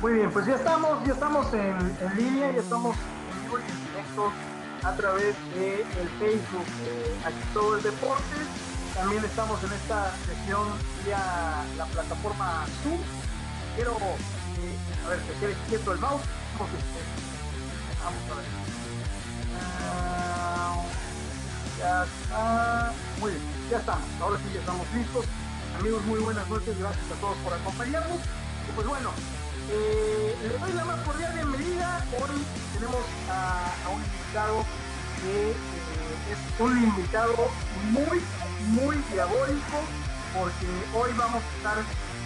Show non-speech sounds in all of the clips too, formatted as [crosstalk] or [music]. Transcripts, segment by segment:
Muy bien, pues ya estamos, ya estamos en, línea, ya estamos en vivo y en directo a través del el Facebook de Aquí Todo el Deporte. También estamos en esta sesión vía la plataforma Zoom. Quiero, eh, a ver, que quede quieto el mouse. Vamos, este, vamos a ver. Ah, ya está. Muy bien, ya estamos. Ahora sí ya estamos listos. Amigos, muy buenas noches. Gracias a todos por acompañarnos. Y pues bueno, eh, le doy la más cordial bienvenida. Hoy tenemos a, un invitado que eh, es un invitado muy, muy diabólico, porque hoy vamos a estar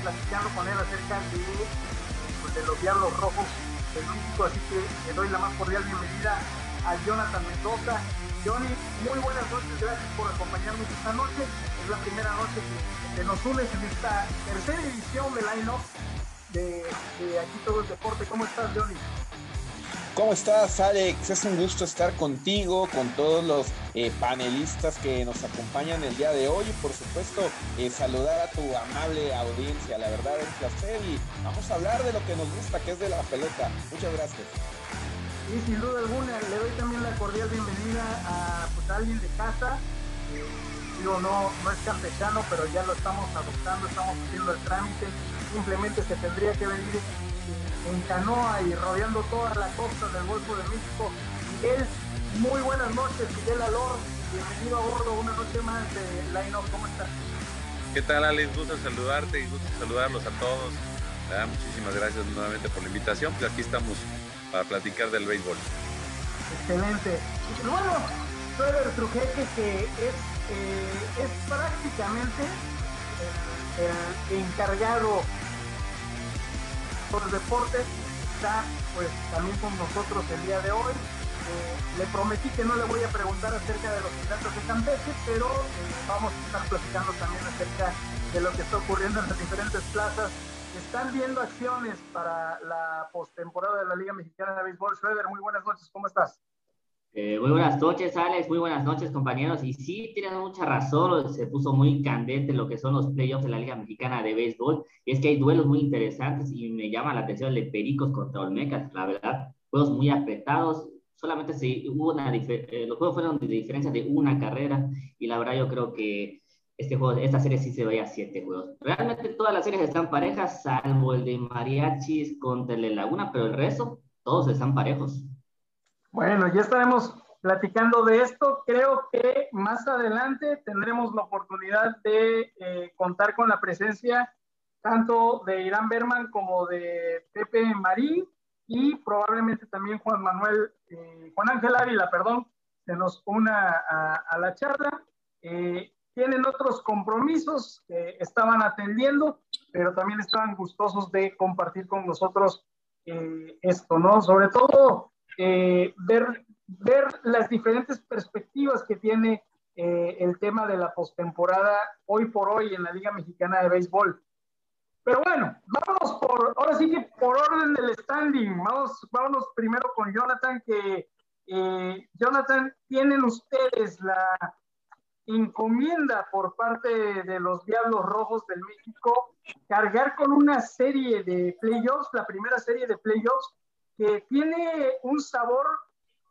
platicando con él acerca de, pues, los Diablos Rojos de México. Así que le doy la más cordial bienvenida a Jonathan Mendoza. Johnny, muy buenas noches, gracias por acompañarnos esta noche. Es la primera noche que, que nos unes en esta tercera edición de Line Up de, de Aquí Todo el Deporte. ¿Cómo estás, Johnny? ¿Cómo estás, Alex? Es un gusto estar contigo, con todos los eh, panelistas que nos acompañan el día de hoy y por supuesto eh, saludar a tu amable audiencia. La verdad es un placer y vamos a hablar de lo que nos gusta, que es de la pelota. Muchas gracias. Y sin duda alguna, le doy también la cordial bienvenida a, pues, a alguien de casa. Eh, digo, no, no es campechano, pero ya lo estamos adoptando, estamos haciendo el trámite. Simplemente se tendría que venir en canoa y rodeando toda la costa del Golfo de México. Miguel, muy buenas noches, Miguel Alor, bienvenido a bordo una noche más de Line Up, ¿cómo estás? ¿Qué tal Alex? Gusto saludarte y gusto saludarlos a todos. Ah, muchísimas gracias nuevamente por la invitación, pues aquí estamos para platicar del béisbol. Excelente. Bueno, Trevor Trujeque que es, eh, es prácticamente el, el encargado por deportes está pues también con nosotros el día de hoy. Eh, le prometí que no le voy a preguntar acerca de los gigantes de Campeche, pero eh, vamos a estar platicando también acerca de lo que está ocurriendo en las diferentes plazas. Están viendo acciones para la postemporada de la Liga Mexicana de Béisbol. Schroeder, muy buenas noches, ¿cómo estás? Eh, muy buenas noches, Alex. Muy buenas noches, compañeros. Y sí, tienen mucha razón. Se puso muy candente lo que son los playoffs de la Liga Mexicana de Béisbol. Y es que hay duelos muy interesantes y me llama la atención el de Pericos contra Olmecas. La verdad, juegos muy apretados. Solamente se, hubo una eh, los juegos fueron de diferencia de una carrera. Y la verdad, yo creo que este juego, esta serie sí se vaya a siete juegos. Realmente todas las series están parejas, salvo el de Mariachis contra el de Laguna, pero el resto, todos están parejos. Bueno, ya estaremos platicando de esto. Creo que más adelante tendremos la oportunidad de eh, contar con la presencia tanto de Irán Berman como de Pepe Marín y probablemente también Juan Manuel, eh, Juan Ángel Ávila, perdón, se nos una a, a la charla. Eh, tienen otros compromisos que estaban atendiendo, pero también estaban gustosos de compartir con nosotros esto, ¿no? Sobre todo eh, ver, ver las diferentes perspectivas que tiene eh, el tema de la postemporada hoy por hoy en la Liga Mexicana de Béisbol. Pero bueno, vámonos por, ahora sí que por orden del standing, vamos, vámonos primero con Jonathan, que eh, Jonathan, tienen ustedes la encomienda por parte de los Diablos Rojos del México cargar con una serie de playoffs, la primera serie de playoffs que tiene un sabor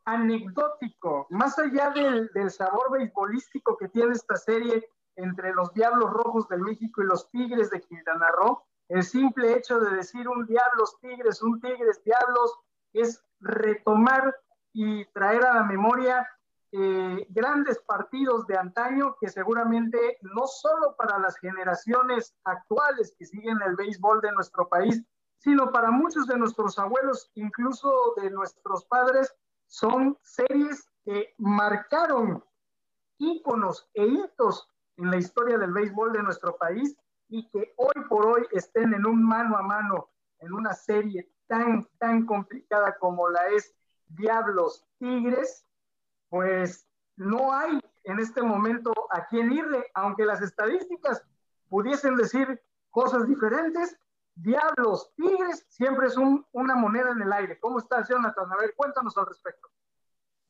anecdótico, más allá del, del, sabor beisbolístico que tiene esta serie entre los Diablos Rojos del México y los Tigres de Quintana Roo, el simple hecho de decir un Diablos Tigres, un Tigres Diablos, es retomar y traer a la memoria eh, grandes partidos de antaño que seguramente no solo para las generaciones actuales que siguen el béisbol de nuestro país, sino para muchos de nuestros abuelos, incluso de nuestros padres, son series que marcaron íconos e hitos en la historia del béisbol de nuestro país y que hoy por hoy estén en un mano a mano en una serie tan, tan complicada como la es Diablos Tigres, pues no hay en este momento a quién irle, aunque las estadísticas pudiesen decir cosas diferentes, Diablos, Tigres, siempre es un, una moneda en el aire. ¿Cómo estás, Jonathan? A ver, cuéntanos al respecto.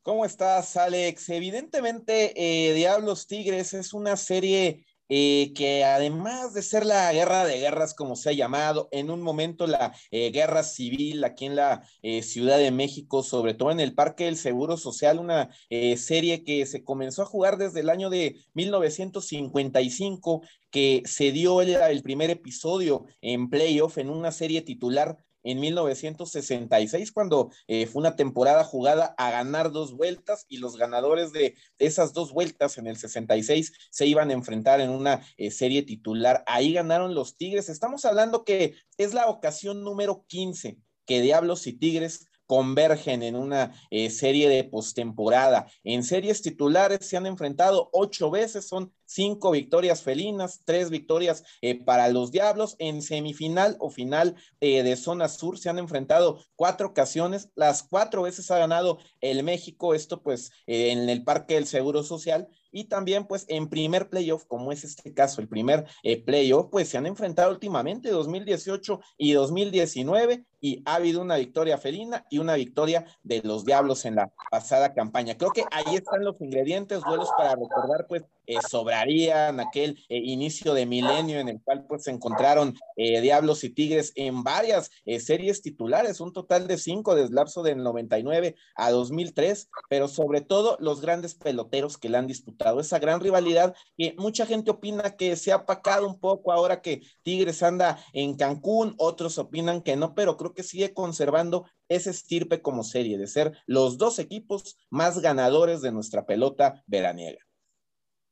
¿Cómo estás, Alex? Evidentemente, eh, Diablos Tigres es una serie eh, que además de ser la guerra de guerras, como se ha llamado, en un momento la eh, guerra civil aquí en la eh, Ciudad de México, sobre todo en el Parque del Seguro Social, una serie que se comenzó a jugar desde el año de 1955, que se dio el primer episodio en playoff en una serie titular en 1966, cuando eh, fue una temporada jugada a ganar dos vueltas y los ganadores de esas dos vueltas en el 66 se iban a enfrentar en una eh, serie titular. Ahí ganaron los Tigres. Estamos hablando que es la ocasión número 15 que Diablos y Tigres convergen en una eh, serie de postemporada. En series titulares se han enfrentado ocho veces, son cinco victorias felinas, tres victorias eh, para los Diablos. En semifinal o final eh, de zona sur se han enfrentado cuatro ocasiones, las cuatro veces ha ganado el México, esto pues en el Parque del Seguro Social y también pues en primer playoff, como es este caso, el primer playoff, pues se han enfrentado últimamente 2018 y 2019 y ha habido una victoria felina y una victoria de los Diablos en la pasada campaña. Creo que ahí están los ingredientes, duelos para recordar, pues eh, sobrarían aquel eh, inicio de milenio en el cual pues se encontraron eh, Diablos y Tigres en varias series titulares, un total de cinco desde el lapso del 99 a 2003, pero sobre todo los grandes peloteros que le han disputado, esa gran rivalidad que mucha gente opina que se ha apacado un poco ahora que Tigres anda en Cancún, otros opinan que no, pero creo que sigue conservando ese estirpe como serie de ser los dos equipos más ganadores de nuestra pelota veraniega.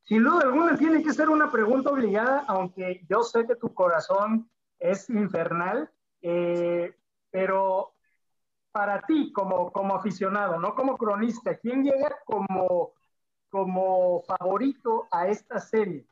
Sin duda alguna tiene que ser una pregunta obligada, aunque yo sé que tu corazón es infernal, eh, pero para ti como, como aficionado, no como cronista, ¿quién llega como, como favorito a esta serie?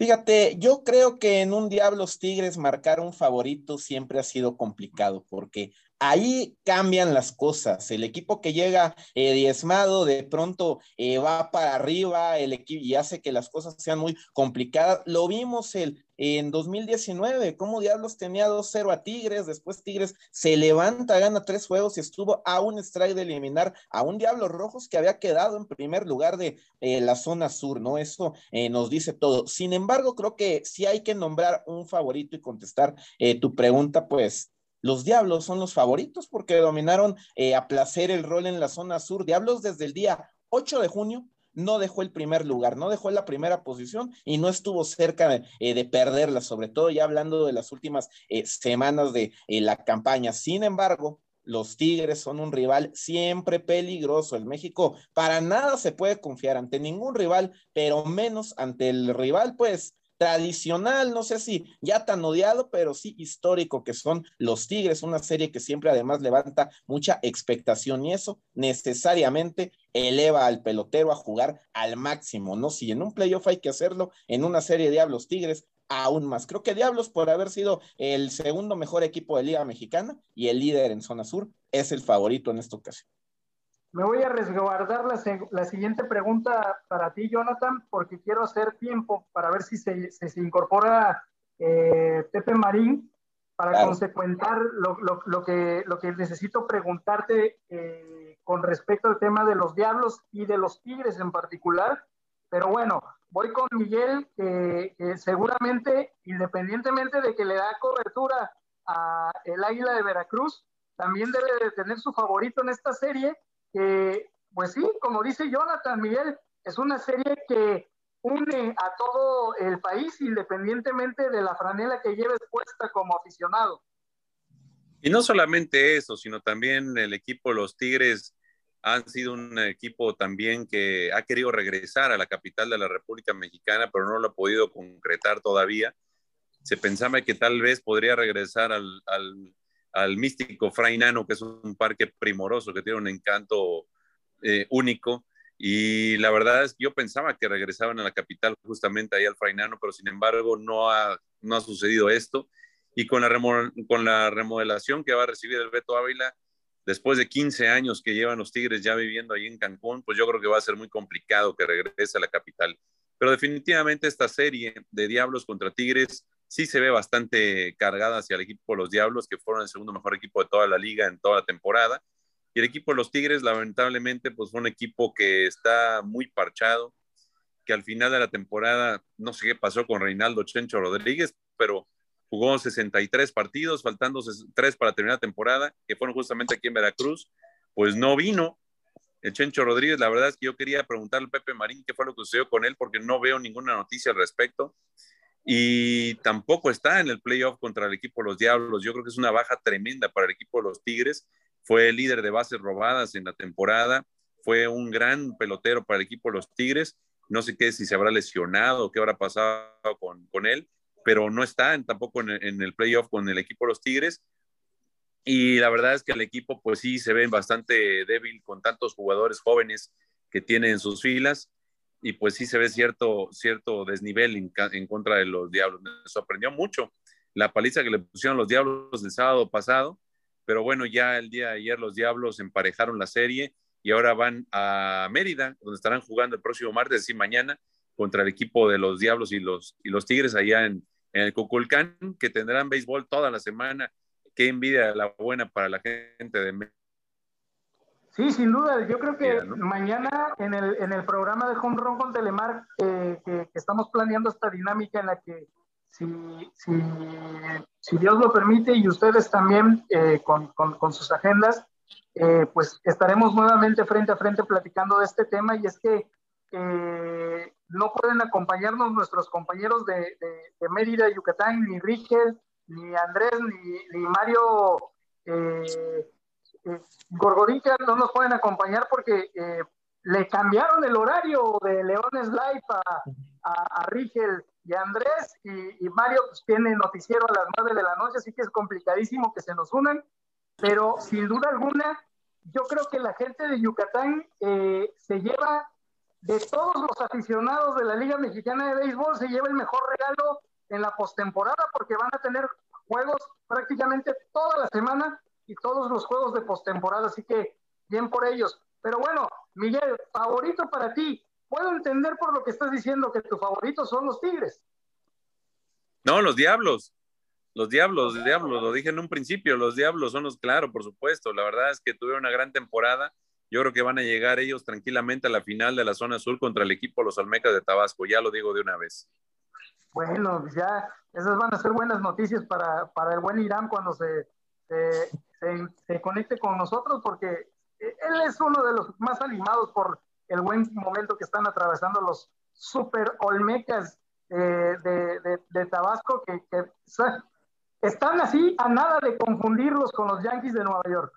Fíjate, yo creo que en un Diablos Tigres marcar un favorito siempre ha sido complicado porque ahí cambian las cosas. El equipo que llega eh, diezmado de pronto eh, va para arriba el equipo y hace que las cosas sean muy complicadas. Lo vimos el, en 2019, como Diablos tenía 2-0 a Tigres, después Tigres se levanta, gana tres juegos y estuvo a un strike de eliminar a un Diablos Rojos que había quedado en primer lugar de eh, la zona sur, ¿no? Eso nos dice todo. Sin embargo, creo que si hay que nombrar un favorito y contestar tu pregunta, pues los Diablos son los favoritos porque dominaron eh, a placer el rol en la zona sur. Diablos desde el día 8 de junio no dejó el primer lugar, no dejó la primera posición y no estuvo cerca de, eh, perderla, sobre todo ya hablando de las últimas eh, semanas de la campaña. Sin embargo, los Tigres son un rival siempre peligroso. El México para nada se puede confiar ante ningún rival, pero menos ante el rival, pues tradicional, no sé si ya tan odiado, pero sí histórico que son los Tigres, una serie que siempre además levanta mucha expectación y eso necesariamente eleva al pelotero a jugar al máximo, ¿no? Si en un playoff hay que hacerlo, en una serie Diablos Tigres aún más. Creo que Diablos, por haber sido el segundo mejor equipo de Liga Mexicana y el líder en zona sur, es el favorito en esta ocasión. Me voy a resguardar la, siguiente pregunta para ti, Jonathan, porque quiero hacer tiempo para ver si se, se, incorpora eh, Pepe Marín para consecuentar lo, lo, lo, que, lo que necesito preguntarte eh, con respecto al tema de los diablos y de los tigres en particular. Pero bueno, voy con Miguel, que, que seguramente, independientemente de que le da cobertura a el Águila de Veracruz, también debe de tener su favorito en esta serie que, pues sí, como dice Jonathan Miguel, es una serie que une a todo el país independientemente de la franela que lleves puesta como aficionado. Y no solamente eso, sino también el equipo Los Tigres han sido un equipo también que ha querido regresar a la capital de la República Mexicana, pero no lo ha podido concretar todavía. Se pensaba que tal vez podría regresar al, al, al místico Fray Nano, que es un parque primoroso, que tiene un encanto eh, único. Y la verdad es que yo pensaba que regresaban a la capital justamente ahí al Fray Nano, pero sin embargo no ha, no ha sucedido esto. Y con la, con la remodelación que va a recibir el Beto Ávila, después de 15 años que llevan los Tigres ya viviendo ahí en Cancún, pues yo creo que va a ser muy complicado que regrese a la capital. Pero definitivamente esta serie de Diablos contra Tigres sí se ve bastante cargada hacia el equipo de los Diablos, que fueron el segundo mejor equipo de toda la liga en toda la temporada. Y el equipo de los Tigres, lamentablemente, pues fue un equipo que está muy parchado, que al final de la temporada, no sé qué pasó con Reinaldo Chencho Rodríguez, pero jugó 63 partidos, faltando 3 para terminar la temporada, que fueron justamente aquí en Veracruz, pues no vino. El Chencho Rodríguez, la verdad es que yo quería preguntarle a Pepe Marín qué fue lo que sucedió con él, porque no veo ninguna noticia al respecto. Y tampoco está en el playoff contra el equipo de los Diablos. Yo creo que es una baja tremenda para el equipo de los Tigres. Fue líder de bases robadas en la temporada. Fue un gran pelotero para el equipo de los Tigres. No sé qué, si se habrá lesionado, qué habrá pasado con, con él, pero no está tampoco en, en el playoff con el equipo de los Tigres. Y la verdad es que el equipo, pues sí, se ve bastante débil con tantos jugadores jóvenes que tiene en sus filas. Y pues sí se ve cierto, cierto desnivel en, contra de los Diablos. Me sorprendió mucho la paliza que le pusieron los Diablos el sábado pasado. Pero bueno, ya el día de ayer los Diablos emparejaron la serie y ahora van a Mérida, donde estarán jugando el próximo martes, y mañana, contra el equipo de los Diablos y los, y los Tigres allá en, en el Cuculcán, que tendrán béisbol toda la semana. Qué envidia la buena para la gente de. Sí, sin duda. Yo creo que mañana en el, en el programa de Home Run con Telemar, eh, que, que, estamos planeando esta dinámica en la que si, si, si Dios lo permite y ustedes también eh, con, con, con, sus agendas, eh, pues estaremos nuevamente frente a frente platicando de este tema y es que no pueden acompañarnos nuestros compañeros de, de, de Mérida, Yucatán, ni Rigel, ni Andrés, ni, ni Mario eh, eh, no nos pueden acompañar porque eh, le cambiaron el horario de Leones Live a, a, Rigel y a Andrés y, y Mario pues, tiene noticiero a las 9 de la noche, así que es complicadísimo que se nos unan. Pero sin duda alguna, yo creo que la gente de Yucatán eh, se lleva, de todos los aficionados de la Liga Mexicana de Béisbol, se lleva el mejor regalo en la postemporada porque van a tener juegos prácticamente toda la semana y todos los juegos de postemporada, así que bien por ellos. Pero bueno, Miguel, favorito para ti. Puedo entender por lo que estás diciendo que tu favorito son los Tigres. No, los Diablos. Los Diablos, los Diablos, lo dije en un principio, los Diablos son los, claro, por supuesto. La verdad es que tuvieron una gran temporada. Yo creo que van a llegar ellos tranquilamente a la final de la zona azul contra el equipo Los Olmecas de Tabasco. Ya lo digo de una vez. Bueno, ya esas van a ser buenas noticias para, para el buen Irán cuando se, se, se, conecte con nosotros, porque él es uno de los más animados por el buen momento que están atravesando los super Olmecas eh, de, de, Tabasco, que, que están así a nada de confundirlos con los Yankees de Nueva York.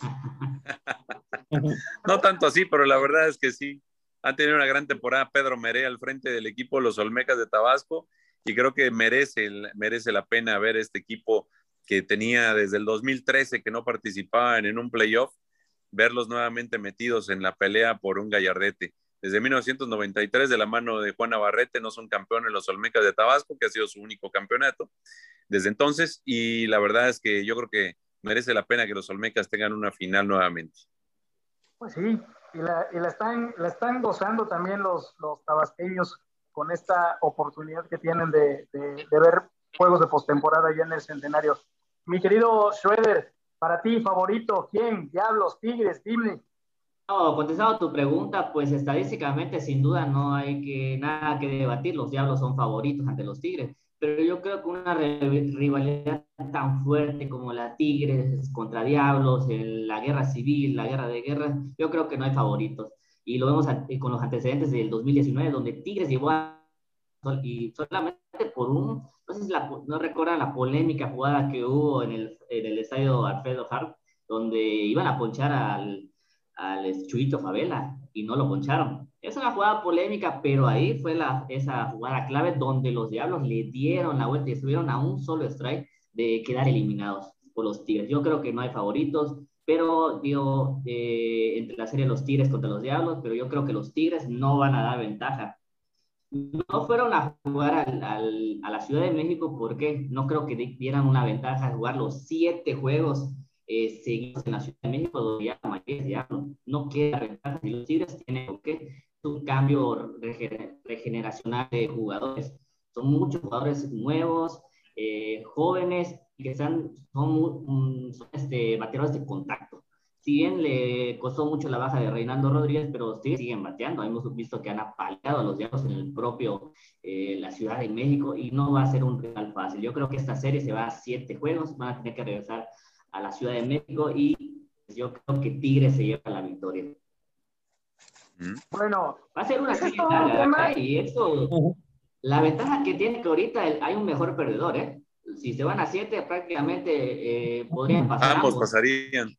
[laughs] no tanto así, pero la verdad es que sí. Han tenido una gran temporada Pedro Meré al frente del equipo de los Olmecas de Tabasco y creo que merece, merece la pena ver este equipo que tenía desde el 2013 que no participaban en un playoff, verlos nuevamente metidos en la pelea por un gallardete. Desde 1993, de la mano de Juan Navarrete, no son campeones los Olmecas de Tabasco, que ha sido su único campeonato desde entonces. Y la verdad es que yo creo que merece la pena que los Olmecas tengan una final nuevamente. Pues sí, y la, y la están, gozando también los, tabasqueños con esta oportunidad que tienen de, de, de ver juegos de postemporada ya en el centenario. Mi querido Schroeder, para ti, favorito, ¿quién? Diablos, Tigres, dime. No, contestando tu pregunta, pues estadísticamente sin duda no hay que nada que debatir, los Diablos son favoritos ante los Tigres, pero yo creo que una rivalidad tan fuerte como la Tigres contra Diablos, en la guerra civil, la guerra de guerras, yo creo que no hay favoritos. Y lo vemos con los antecedentes del 2019, donde Tigres llevó a y solamente por un, no recuerdan la polémica jugada que hubo en el, en el estadio Alfredo Hart, donde iban a ponchar al al Chuito Favela y no lo poncharon. Es una jugada polémica, pero ahí fue la, esa jugada clave donde los Diablos le dieron la vuelta y estuvieron a un solo strike de quedar eliminados por los Tigres. Yo creo que no hay favoritos, pero digo, eh, entre la serie los Tigres contra los Diablos, pero yo creo que los Tigres no van a dar ventaja. No fueron a jugar al, al, a la Ciudad de México porque no creo que dieran una ventaja a jugar los siete juegos eh, seguimos en la Ciudad de México, donde ya ya no, no queda ventaja. Y los Tigres tienen que un cambio regeneracional de jugadores. Son muchos jugadores nuevos, eh, jóvenes, que son, son este, bateadores de contacto. Si bien le costó mucho la baja de Reinaldo Rodríguez, pero sí siguen bateando. Hemos visto que han apaleado a los Diablos en el propio, eh, la Ciudad de México y no va a ser un rival fácil. Yo creo que esta serie se va a siete juegos, van a tener que regresar a la Ciudad de México y yo creo que Tigres se lleva la victoria. Bueno, va a ser una serie larga y eso, la ventaja que tiene que ahorita hay un mejor perdedor, ¿eh? Si se van a siete, prácticamente eh, podrían pasar. Ambos pasarían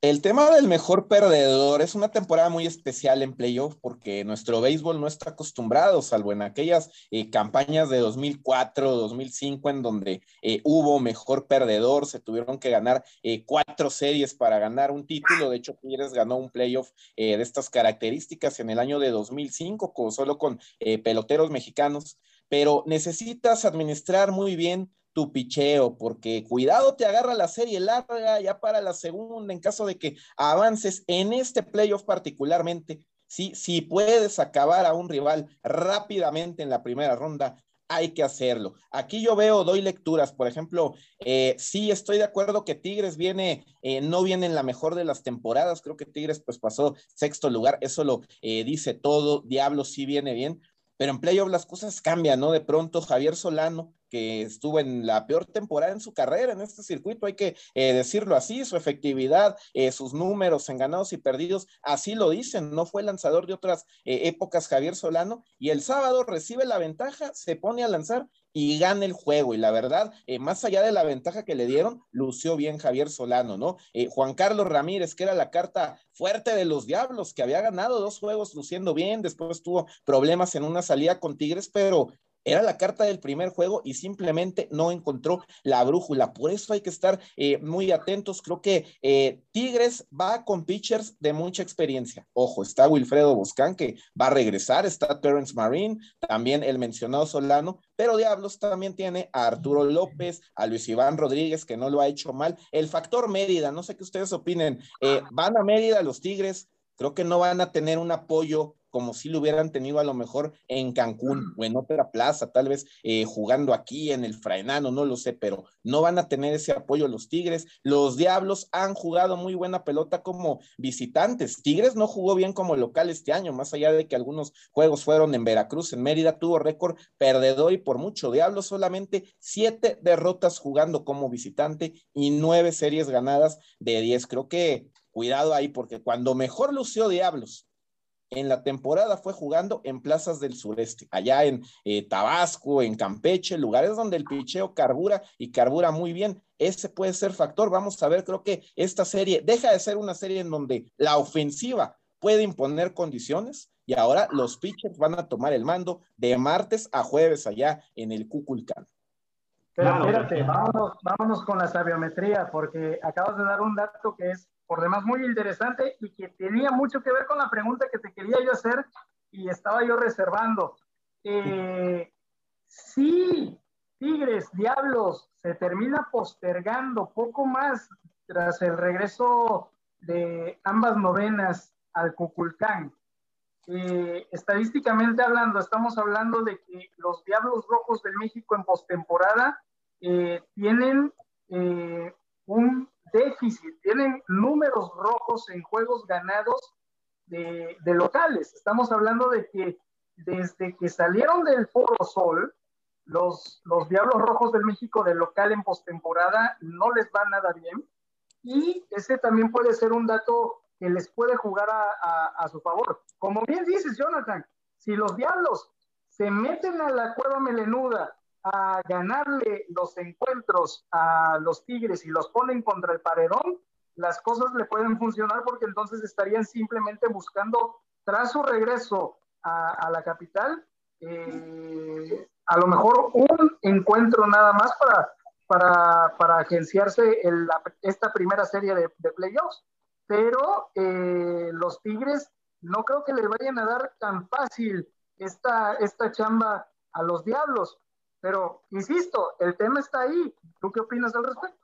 el, tema, del mejor perdedor es una temporada muy especial en playoff porque nuestro béisbol no está acostumbrado, salvo en aquellas eh, campañas de 2004, 2005, en donde eh, hubo mejor perdedor, se tuvieron que ganar eh, cuatro series para ganar un título. De hecho, Tigres ganó un playoff de estas características en el año de 2005, solo con peloteros mexicanos. Pero necesitas administrar muy bien tu picheo, porque cuidado te agarra la serie larga ya para la segunda en caso de que avances en este playoff particularmente. Si, si puedes acabar a un rival rápidamente en la primera ronda, hay que hacerlo. Aquí yo veo, doy lecturas, por ejemplo, eh, sí estoy de acuerdo que Tigres viene, eh, no viene en la mejor de las temporadas, creo que Tigres pues pasó sexto lugar, eso lo eh, dice todo, Diablo sí viene bien, pero en playoff las cosas cambian, ¿no? De pronto Javier Solano que estuvo en la peor temporada en su carrera en este circuito, hay que eh, decirlo así, su efectividad, eh, sus números en ganados y perdidos, así lo dicen, no fue lanzador de otras eh, épocas Javier Solano, y el sábado recibe la ventaja, se pone a lanzar y gana el juego. Y la verdad, más allá de la ventaja que le dieron, lució bien Javier Solano, ¿no? Juan Carlos Ramírez, que era la carta fuerte de los Diablos, que había ganado dos juegos luciendo bien, después tuvo problemas en una salida con Tigres, pero era la carta del primer juego y simplemente no encontró la brújula. Por eso hay que estar eh, muy atentos. Creo que eh, Tigres va con pitchers de mucha experiencia. Ojo, está Wilfredo Boscán que va a regresar, está Terrence Marín, también el mencionado Solano, pero Diablos también tiene a Arturo López, a Luis Iván Rodríguez, que no lo ha hecho mal. El factor Mérida, no sé qué ustedes opinen. Eh, van a Mérida los Tigres, creo que no van a tener un apoyo como si lo hubieran tenido a lo mejor en Cancún o en otra plaza, tal vez eh, jugando aquí en el Fraenano, no lo sé, pero no van a tener ese apoyo los Tigres. Los Diablos han jugado muy buena pelota como visitantes. Tigres no jugó bien como local este año, más allá de que algunos juegos fueron en Veracruz, en Mérida, tuvo récord perdedor y por mucho. Diablos solamente siete derrotas jugando como visitante y nueve series ganadas de diez. Creo que cuidado ahí, porque cuando mejor lució Diablos en la temporada fue jugando en plazas del sureste, allá en eh, Tabasco, en Campeche, lugares donde el picheo carbura y carbura muy bien. Ese puede ser factor. Vamos a ver, creo que esta serie deja de ser una serie en donde la ofensiva puede imponer condiciones y ahora los pitchers van a tomar el mando de martes a jueves allá en el Cuculcán. Pero espérate, vámonos, vámonos con la sabiometría, porque acabas de dar un dato que es por demás muy interesante y que tenía mucho que ver con la pregunta que te quería yo hacer y estaba yo reservando. Eh, si Tigres, Diablos, se termina postergando poco más tras el regreso de ambas novenas al Cuculcán. Eh, estadísticamente hablando, estamos hablando de que los Diablos Rojos del México en postemporada eh, tienen un déficit, tienen números rojos en juegos ganados de, locales. Estamos hablando de que desde que salieron del Foro Sol, los, los Diablos Rojos del México de local en postemporada no les va nada bien. Y ese también puede ser un dato que les puede jugar a, a su favor. Como bien dices, Jonathan, si los Diablos se meten a la cueva melenuda a ganarle los encuentros a los Tigres y los ponen contra el paredón, las cosas le pueden funcionar porque entonces estarían simplemente buscando, tras su regreso a, la capital, eh, a lo mejor un encuentro nada más para, para, para agenciarse esta primera serie de, playoffs. Pero eh, los Tigres no creo que le vayan a dar tan fácil esta, esta chamba a los Diablos. Pero, insisto, el tema está ahí. ¿Tú qué opinas al respecto?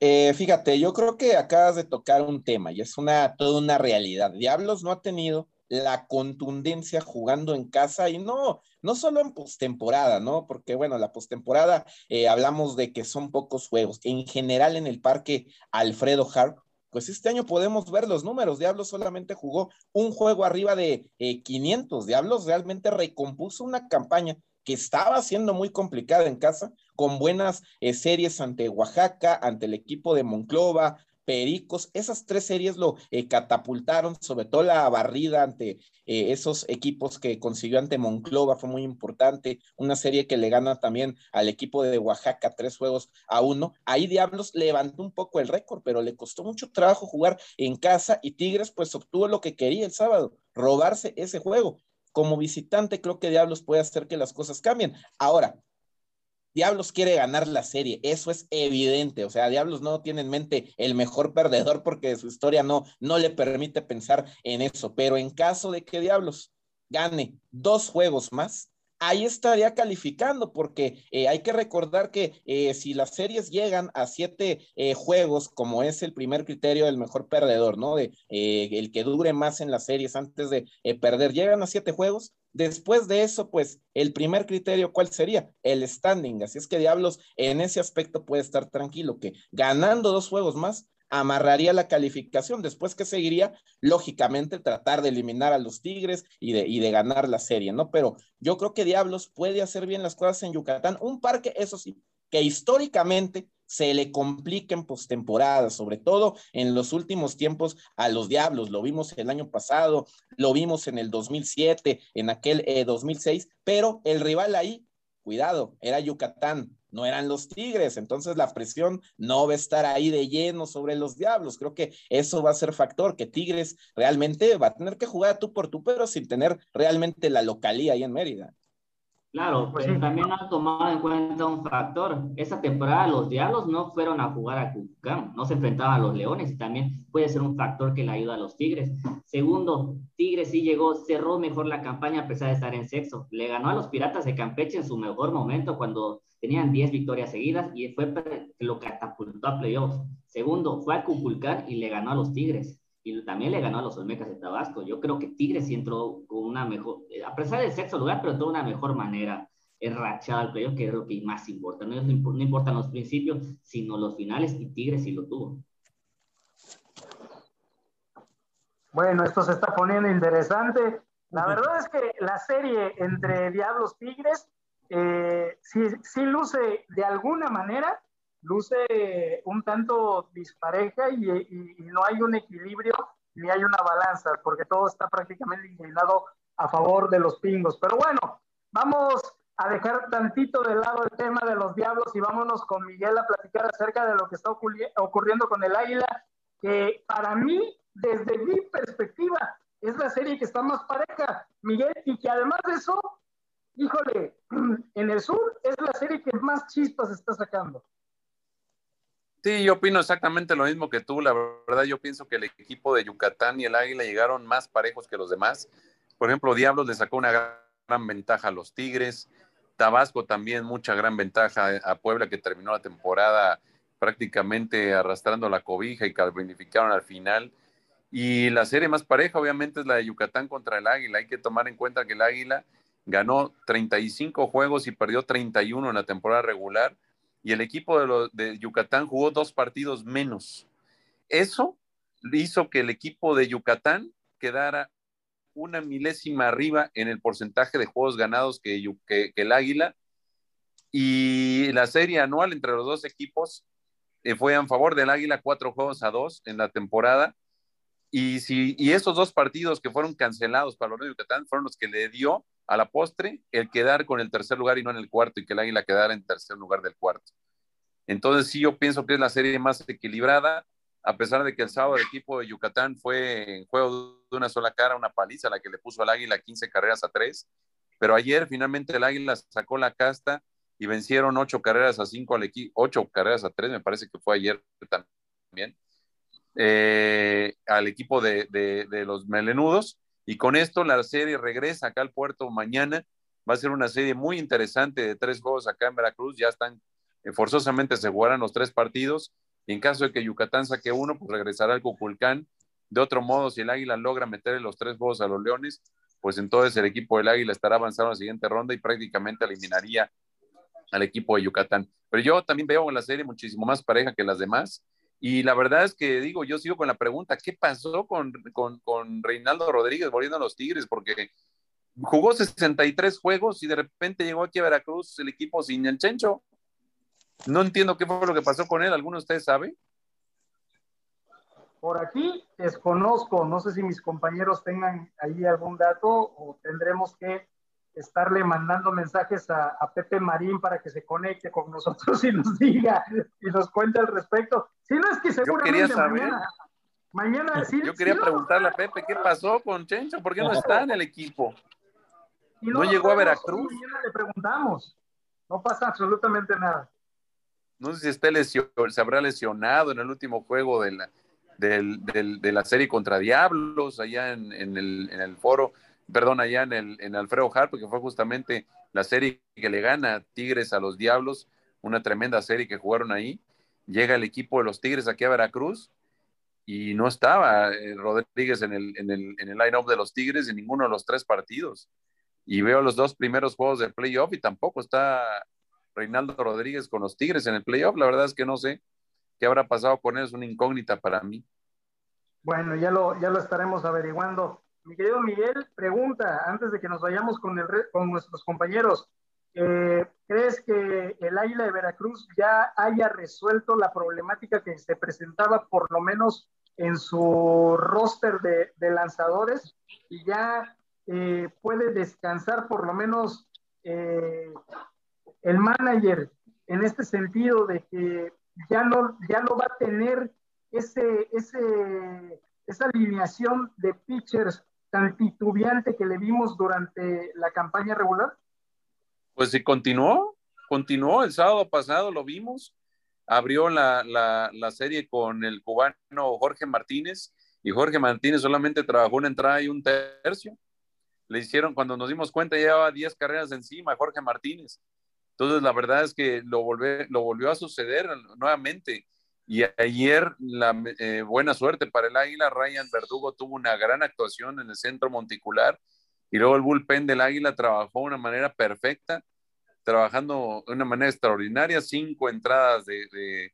Eh, fíjate, yo creo que acabas de tocar un tema y es una, toda una realidad. Diablos no ha tenido la contundencia jugando en casa y no, no solo en postemporada, ¿no? Porque bueno, la postemporada eh, hablamos de que son pocos juegos. En general en el parque Alfredo Harp, pues este año podemos ver los números. Diablos solamente jugó un juego arriba de 500. Eh, Diablos realmente recompuso una campaña que estaba siendo muy complicada en casa, con buenas eh, series ante Oaxaca, ante el equipo de Monclova, Pericos, esas tres series lo eh, catapultaron, sobre todo la barrida ante eh, esos equipos que consiguió ante Monclova fue muy importante, una serie que le gana también al equipo de Oaxaca tres juegos a uno. Ahí Diablos levantó un poco el récord, pero le costó mucho trabajo jugar en casa y Tigres pues obtuvo lo que quería el sábado, robarse ese juego. Como visitante creo que Diablos puede hacer que las cosas cambien. Ahora, Diablos quiere ganar la serie, eso es evidente, o sea, Diablos no tiene en mente el mejor perdedor porque su historia no, no le permite pensar en eso, pero en caso de que Diablos gane dos juegos más, ahí estaría calificando, porque eh, hay que recordar que eh, si las series llegan a siete eh, juegos, como es el primer criterio del mejor perdedor, ¿no? De el que dure más en las series antes de perder, llegan a siete juegos. Después de eso, pues el primer criterio, ¿cuál sería? El standing. Así es que Diablos en ese aspecto puede estar tranquilo, que ganando dos juegos más, amarraría la calificación. Después que seguiría, lógicamente, tratar de eliminar a los Tigres y de, y de ganar la serie, ¿no? Pero yo creo que Diablos puede hacer bien las cosas en Yucatán. Un parque, eso sí, que históricamente se le complica en postemporada, sobre todo en los últimos tiempos a los Diablos. Lo vimos el año pasado, lo vimos en el 2007, en aquel 2006, eh, pero el rival ahí, cuidado, era Yucatán no eran los Tigres, entonces la presión no va a estar ahí de lleno sobre los Diablos. Creo que eso va a ser factor, que Tigres realmente va a tener que jugar tú por tú, pero sin tener realmente la localía ahí en Mérida. Claro, pues pero también han tomado en cuenta un factor. Esa temporada los Diablos no fueron a jugar a Cucán, no se enfrentaban a los Leones y también puede ser un factor que le ayuda a los Tigres. Segundo, Tigres sí llegó, cerró mejor la campaña a pesar de estar en sexo. Le ganó a los Piratas de Campeche en su mejor momento cuando tenían 10 victorias seguidas y fue lo catapultó a playoffs. Segundo, fue a Cuculcán y le ganó a los Tigres y también le ganó a los Olmecas de Tabasco. Yo creo que Tigres sí entró con una mejor, a pesar del sexto lugar, pero de una mejor manera enrachada al playoff, que es lo que más importa. No, no importan los principios, sino los finales, y Tigres sí lo tuvo. Bueno, esto se está poniendo interesante. La verdad es que la serie entre Diablos Tigres eh, sí, sí luce de alguna manera luce un tanto dispareja y, no hay un equilibrio ni hay una balanza, porque todo está prácticamente inclinado a favor de los pingos. Pero bueno, vamos a dejar tantito de lado el tema de los diablos y vámonos con Miguel a platicar acerca de lo que está ocurriendo con el Águila, que para mí, desde mi perspectiva, es la serie que está más pareja, Miguel, y que además de eso, híjole, [clears throat] en el sur es la serie que más chispas está sacando. Sí, yo opino exactamente lo mismo que tú. La verdad, yo pienso que el equipo de Yucatán y el Águila llegaron más parejos que los demás. Por ejemplo, Diablos le sacó una gran, ventaja a los Tigres. Tabasco también mucha gran ventaja a Puebla que terminó la temporada prácticamente arrastrando la cobija y calificaron al final. Y la serie más pareja obviamente es la de Yucatán contra el Águila. Hay que tomar en cuenta que el Águila ganó 35 juegos y perdió 31 en la temporada regular y el equipo de, Yucatán jugó dos partidos menos. Eso hizo que el equipo de Yucatán quedara una milésima arriba en el porcentaje de juegos ganados que, el Águila. Y la serie anual entre los dos equipos eh, fue en favor del Águila cuatro juegos a dos en la temporada. Y, si, y esos dos partidos que fueron cancelados para los de Yucatán fueron los que le dio a la postre el quedar con el tercer lugar y no en el cuarto y que el Águila quedara en tercer lugar del cuarto. Entonces sí, yo pienso que es la serie más equilibrada, a pesar de que el sábado el equipo de Yucatán fue en juego de una sola cara, una paliza la que le puso al Águila 15 carreras a 3, pero ayer finalmente el Águila sacó la casta y vencieron 8 carreras a 5 al equipo, 8 carreras a 3, me parece que fue ayer también, eh, al equipo de, de los melenudos y con esto la serie regresa acá al puerto mañana. Va a ser una serie muy interesante de tres juegos acá en Veracruz. Ya están, eh, forzosamente se jugarán los tres partidos. Y en caso de que Yucatán saque uno, pues regresará al Cuculcán De otro modo, si el Águila logra meterle los tres juegos a los Leones, pues entonces el equipo del Águila estará avanzando a la siguiente ronda y prácticamente eliminaría al equipo de Yucatán. Pero yo también veo en la serie muchísimo más pareja que las demás. Y la verdad es que digo, yo sigo con la pregunta, ¿qué pasó con, con, con Reinaldo Rodríguez volviendo a los Tigres? Porque jugó 63 juegos y de repente llegó aquí a Veracruz el equipo sin el Chencho. No entiendo qué fue lo que pasó con él. ¿Alguno de ustedes sabe? Por aquí desconozco, no sé si mis compañeros tengan ahí algún dato o tendremos que estarle mandando mensajes a, Pepe Marín para que se conecte con nosotros y nos diga y nos cuente al respecto. Si no es que seguramente Yo quería saber. mañana, [laughs] sí, Yo quería preguntarle a Pepe qué pasó con Chencho, ¿por qué no está en el equipo? no, llegó a Veracruz. Mañana le preguntamos. No pasa absolutamente nada. No sé si está se habrá lesionado en el último juego de la, de la serie contra Diablos, allá en, el, foro, perdón, allá en el en Alfredo Harp, que fue justamente la serie que le gana Tigres a los Diablos, una tremenda serie que jugaron ahí. Llega el equipo de los Tigres aquí a Veracruz y no estaba eh, Rodríguez en el, en el, en el line-up de los Tigres en ninguno de los tres partidos. Y veo los dos primeros juegos del playoff y tampoco está Reinaldo Rodríguez con los Tigres en el playoff. La verdad es que no sé ¿Qué habrá pasado con él? Es una incógnita para mí. Bueno, ya lo, ya lo estaremos averiguando. Mi querido Miguel, pregunta, antes de que nos vayamos con, el, con nuestros compañeros, eh, ¿crees que el Águila de Veracruz ya haya resuelto la problemática que se presentaba por lo menos en su roster de, lanzadores y ya eh, puede descansar por lo menos eh, el manager en este sentido de que ya no, ya no va a tener ese, ese, esa alineación de pitchers tan titubeante que le vimos durante la campaña regular? Pues sí, continuó, continuó, el sábado pasado lo vimos, abrió la, la, la serie con el cubano Jorge Martínez y Jorge Martínez solamente trabajó una entrada y un tercio. Le hicieron, cuando nos dimos cuenta, llevaba 10 carreras encima Jorge Martínez. Entonces, la verdad es que lo, lo volvió a suceder nuevamente. Y ayer, la eh, buena suerte para el Águila, Ryan Verdugo tuvo una gran actuación en el centro monticular y luego el bullpen del Águila trabajó de una manera perfecta, trabajando de una manera extraordinaria, cinco entradas de,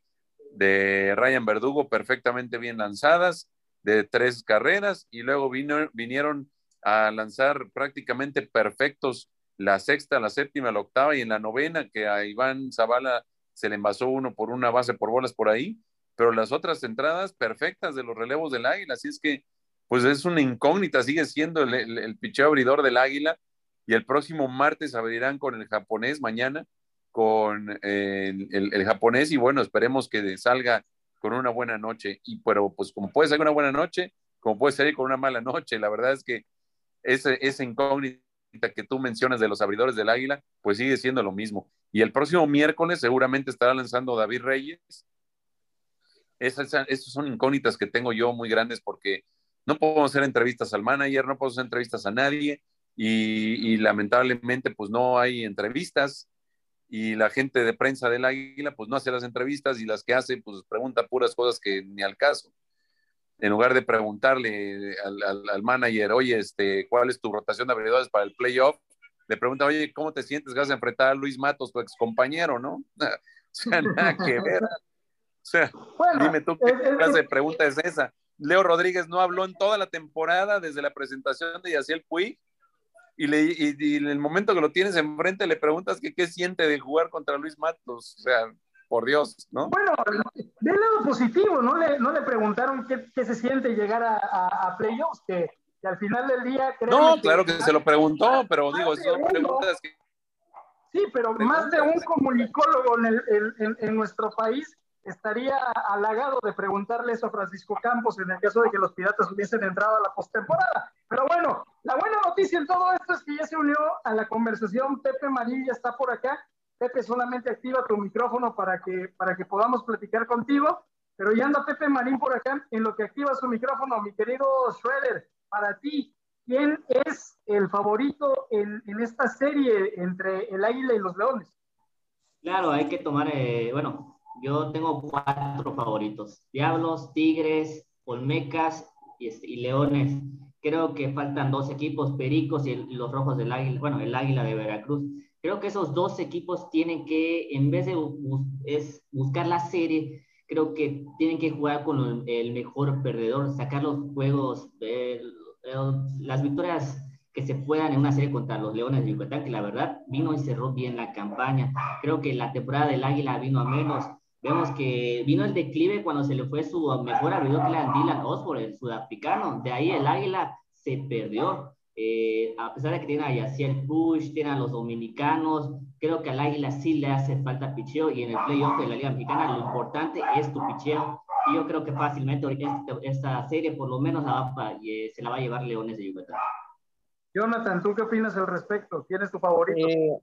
de, Ryan Verdugo perfectamente bien lanzadas, de tres carreras, y luego vino, vinieron a lanzar prácticamente perfectos la sexta, la séptima, la octava y en la novena, que a Iván Zavala se le envasó uno por una base por bolas por ahí, pero las otras entradas perfectas de los relevos del Águila, así es que pues es una incógnita, sigue siendo el, el, picheo abridor del Águila. Y el próximo martes abrirán con el japonés mañana, con el, el, japonés. Y bueno, esperemos que salga con una buena noche, y pero pues como puede ser una buena noche, como puede salir con una mala noche, la verdad es que ese, esa incógnita que tú mencionas de los abridores del Águila, pues sigue siendo lo mismo. Y el próximo miércoles seguramente estará lanzando David Reyes. Esas, son incógnitas que tengo yo muy grandes porque no puedo hacer entrevistas al manager, no puedo hacer entrevistas a nadie y, lamentablemente pues no hay entrevistas y la gente de prensa del Águila pues no hace las entrevistas y las que hace pues pregunta puras cosas que ni al caso en lugar de preguntarle al, manager, oye, este, ¿cuál es tu rotación de abridores para el playoff? Le pregunta, oye, ¿cómo te sientes? Vas a enfrentar a Luis Matos, tu ex compañero, ¿no? [laughs] o sea, nada que ver. [laughs] O sea, dime tú qué clase de pregunta es esa. Leo Rodríguez no habló en toda la temporada desde la presentación de Yaciel Puig y, le, y, en el momento que lo tienes enfrente le preguntas que qué siente de jugar contra Luis Matos. O sea, por Dios, ¿no? Bueno, del lado positivo, ¿no? Le, no le preguntaron qué, qué se siente llegar a, a, playoffs, que, que, al final del día... No, claro que, se lo preguntó, pero digo, son preguntas que... Sí, pero más de un comunicólogo en, el, en, en, nuestro país estaría halagado de preguntarle eso a Francisco Campos en el caso de que los Piratas hubiesen entrado a la postemporada. Pero bueno, la buena noticia en todo esto es que ya se unió a la conversación Pepe Marín, ya está por acá. Pepe, solamente activa tu micrófono para que, para que podamos platicar contigo. Pero ya anda Pepe Marín por acá, en lo que activa su micrófono, mi querido Schroeder, para ti, ¿quién es el favorito en, en esta serie entre el Águila y los Leones? Claro, hay que tomar, eh, bueno, yo tengo cuatro favoritos. Diablos, Tigres, Olmecas y, este, y Leones. Creo que faltan dos equipos, Pericos y, los Rojos del Águila, bueno, el Águila de Veracruz. Creo que esos dos equipos tienen que, en vez de es buscar la serie, creo que tienen que jugar con el mejor perdedor, sacar los juegos, las victorias que se puedan en una serie contra los Leones de Yucatán, que la verdad vino y cerró bien la campaña. Creo que la temporada del Águila vino a menos. Vemos que vino el declive cuando se le fue su mejor abridor, que era Dylan Osborne, el sudafricano. De ahí el Águila se perdió. Eh, a pesar de que tiene a Yaciel Push, tiene a los dominicanos, creo que al Águila sí le hace falta picheo y en el playoff de la Liga Mexicana lo importante es tu picheo. Y yo creo que fácilmente esta, serie por lo menos eh, se la va a llevar Leones de Yucatán. Jonathan, ¿tú qué opinas al respecto? ¿Quién es tu favorito? Eh,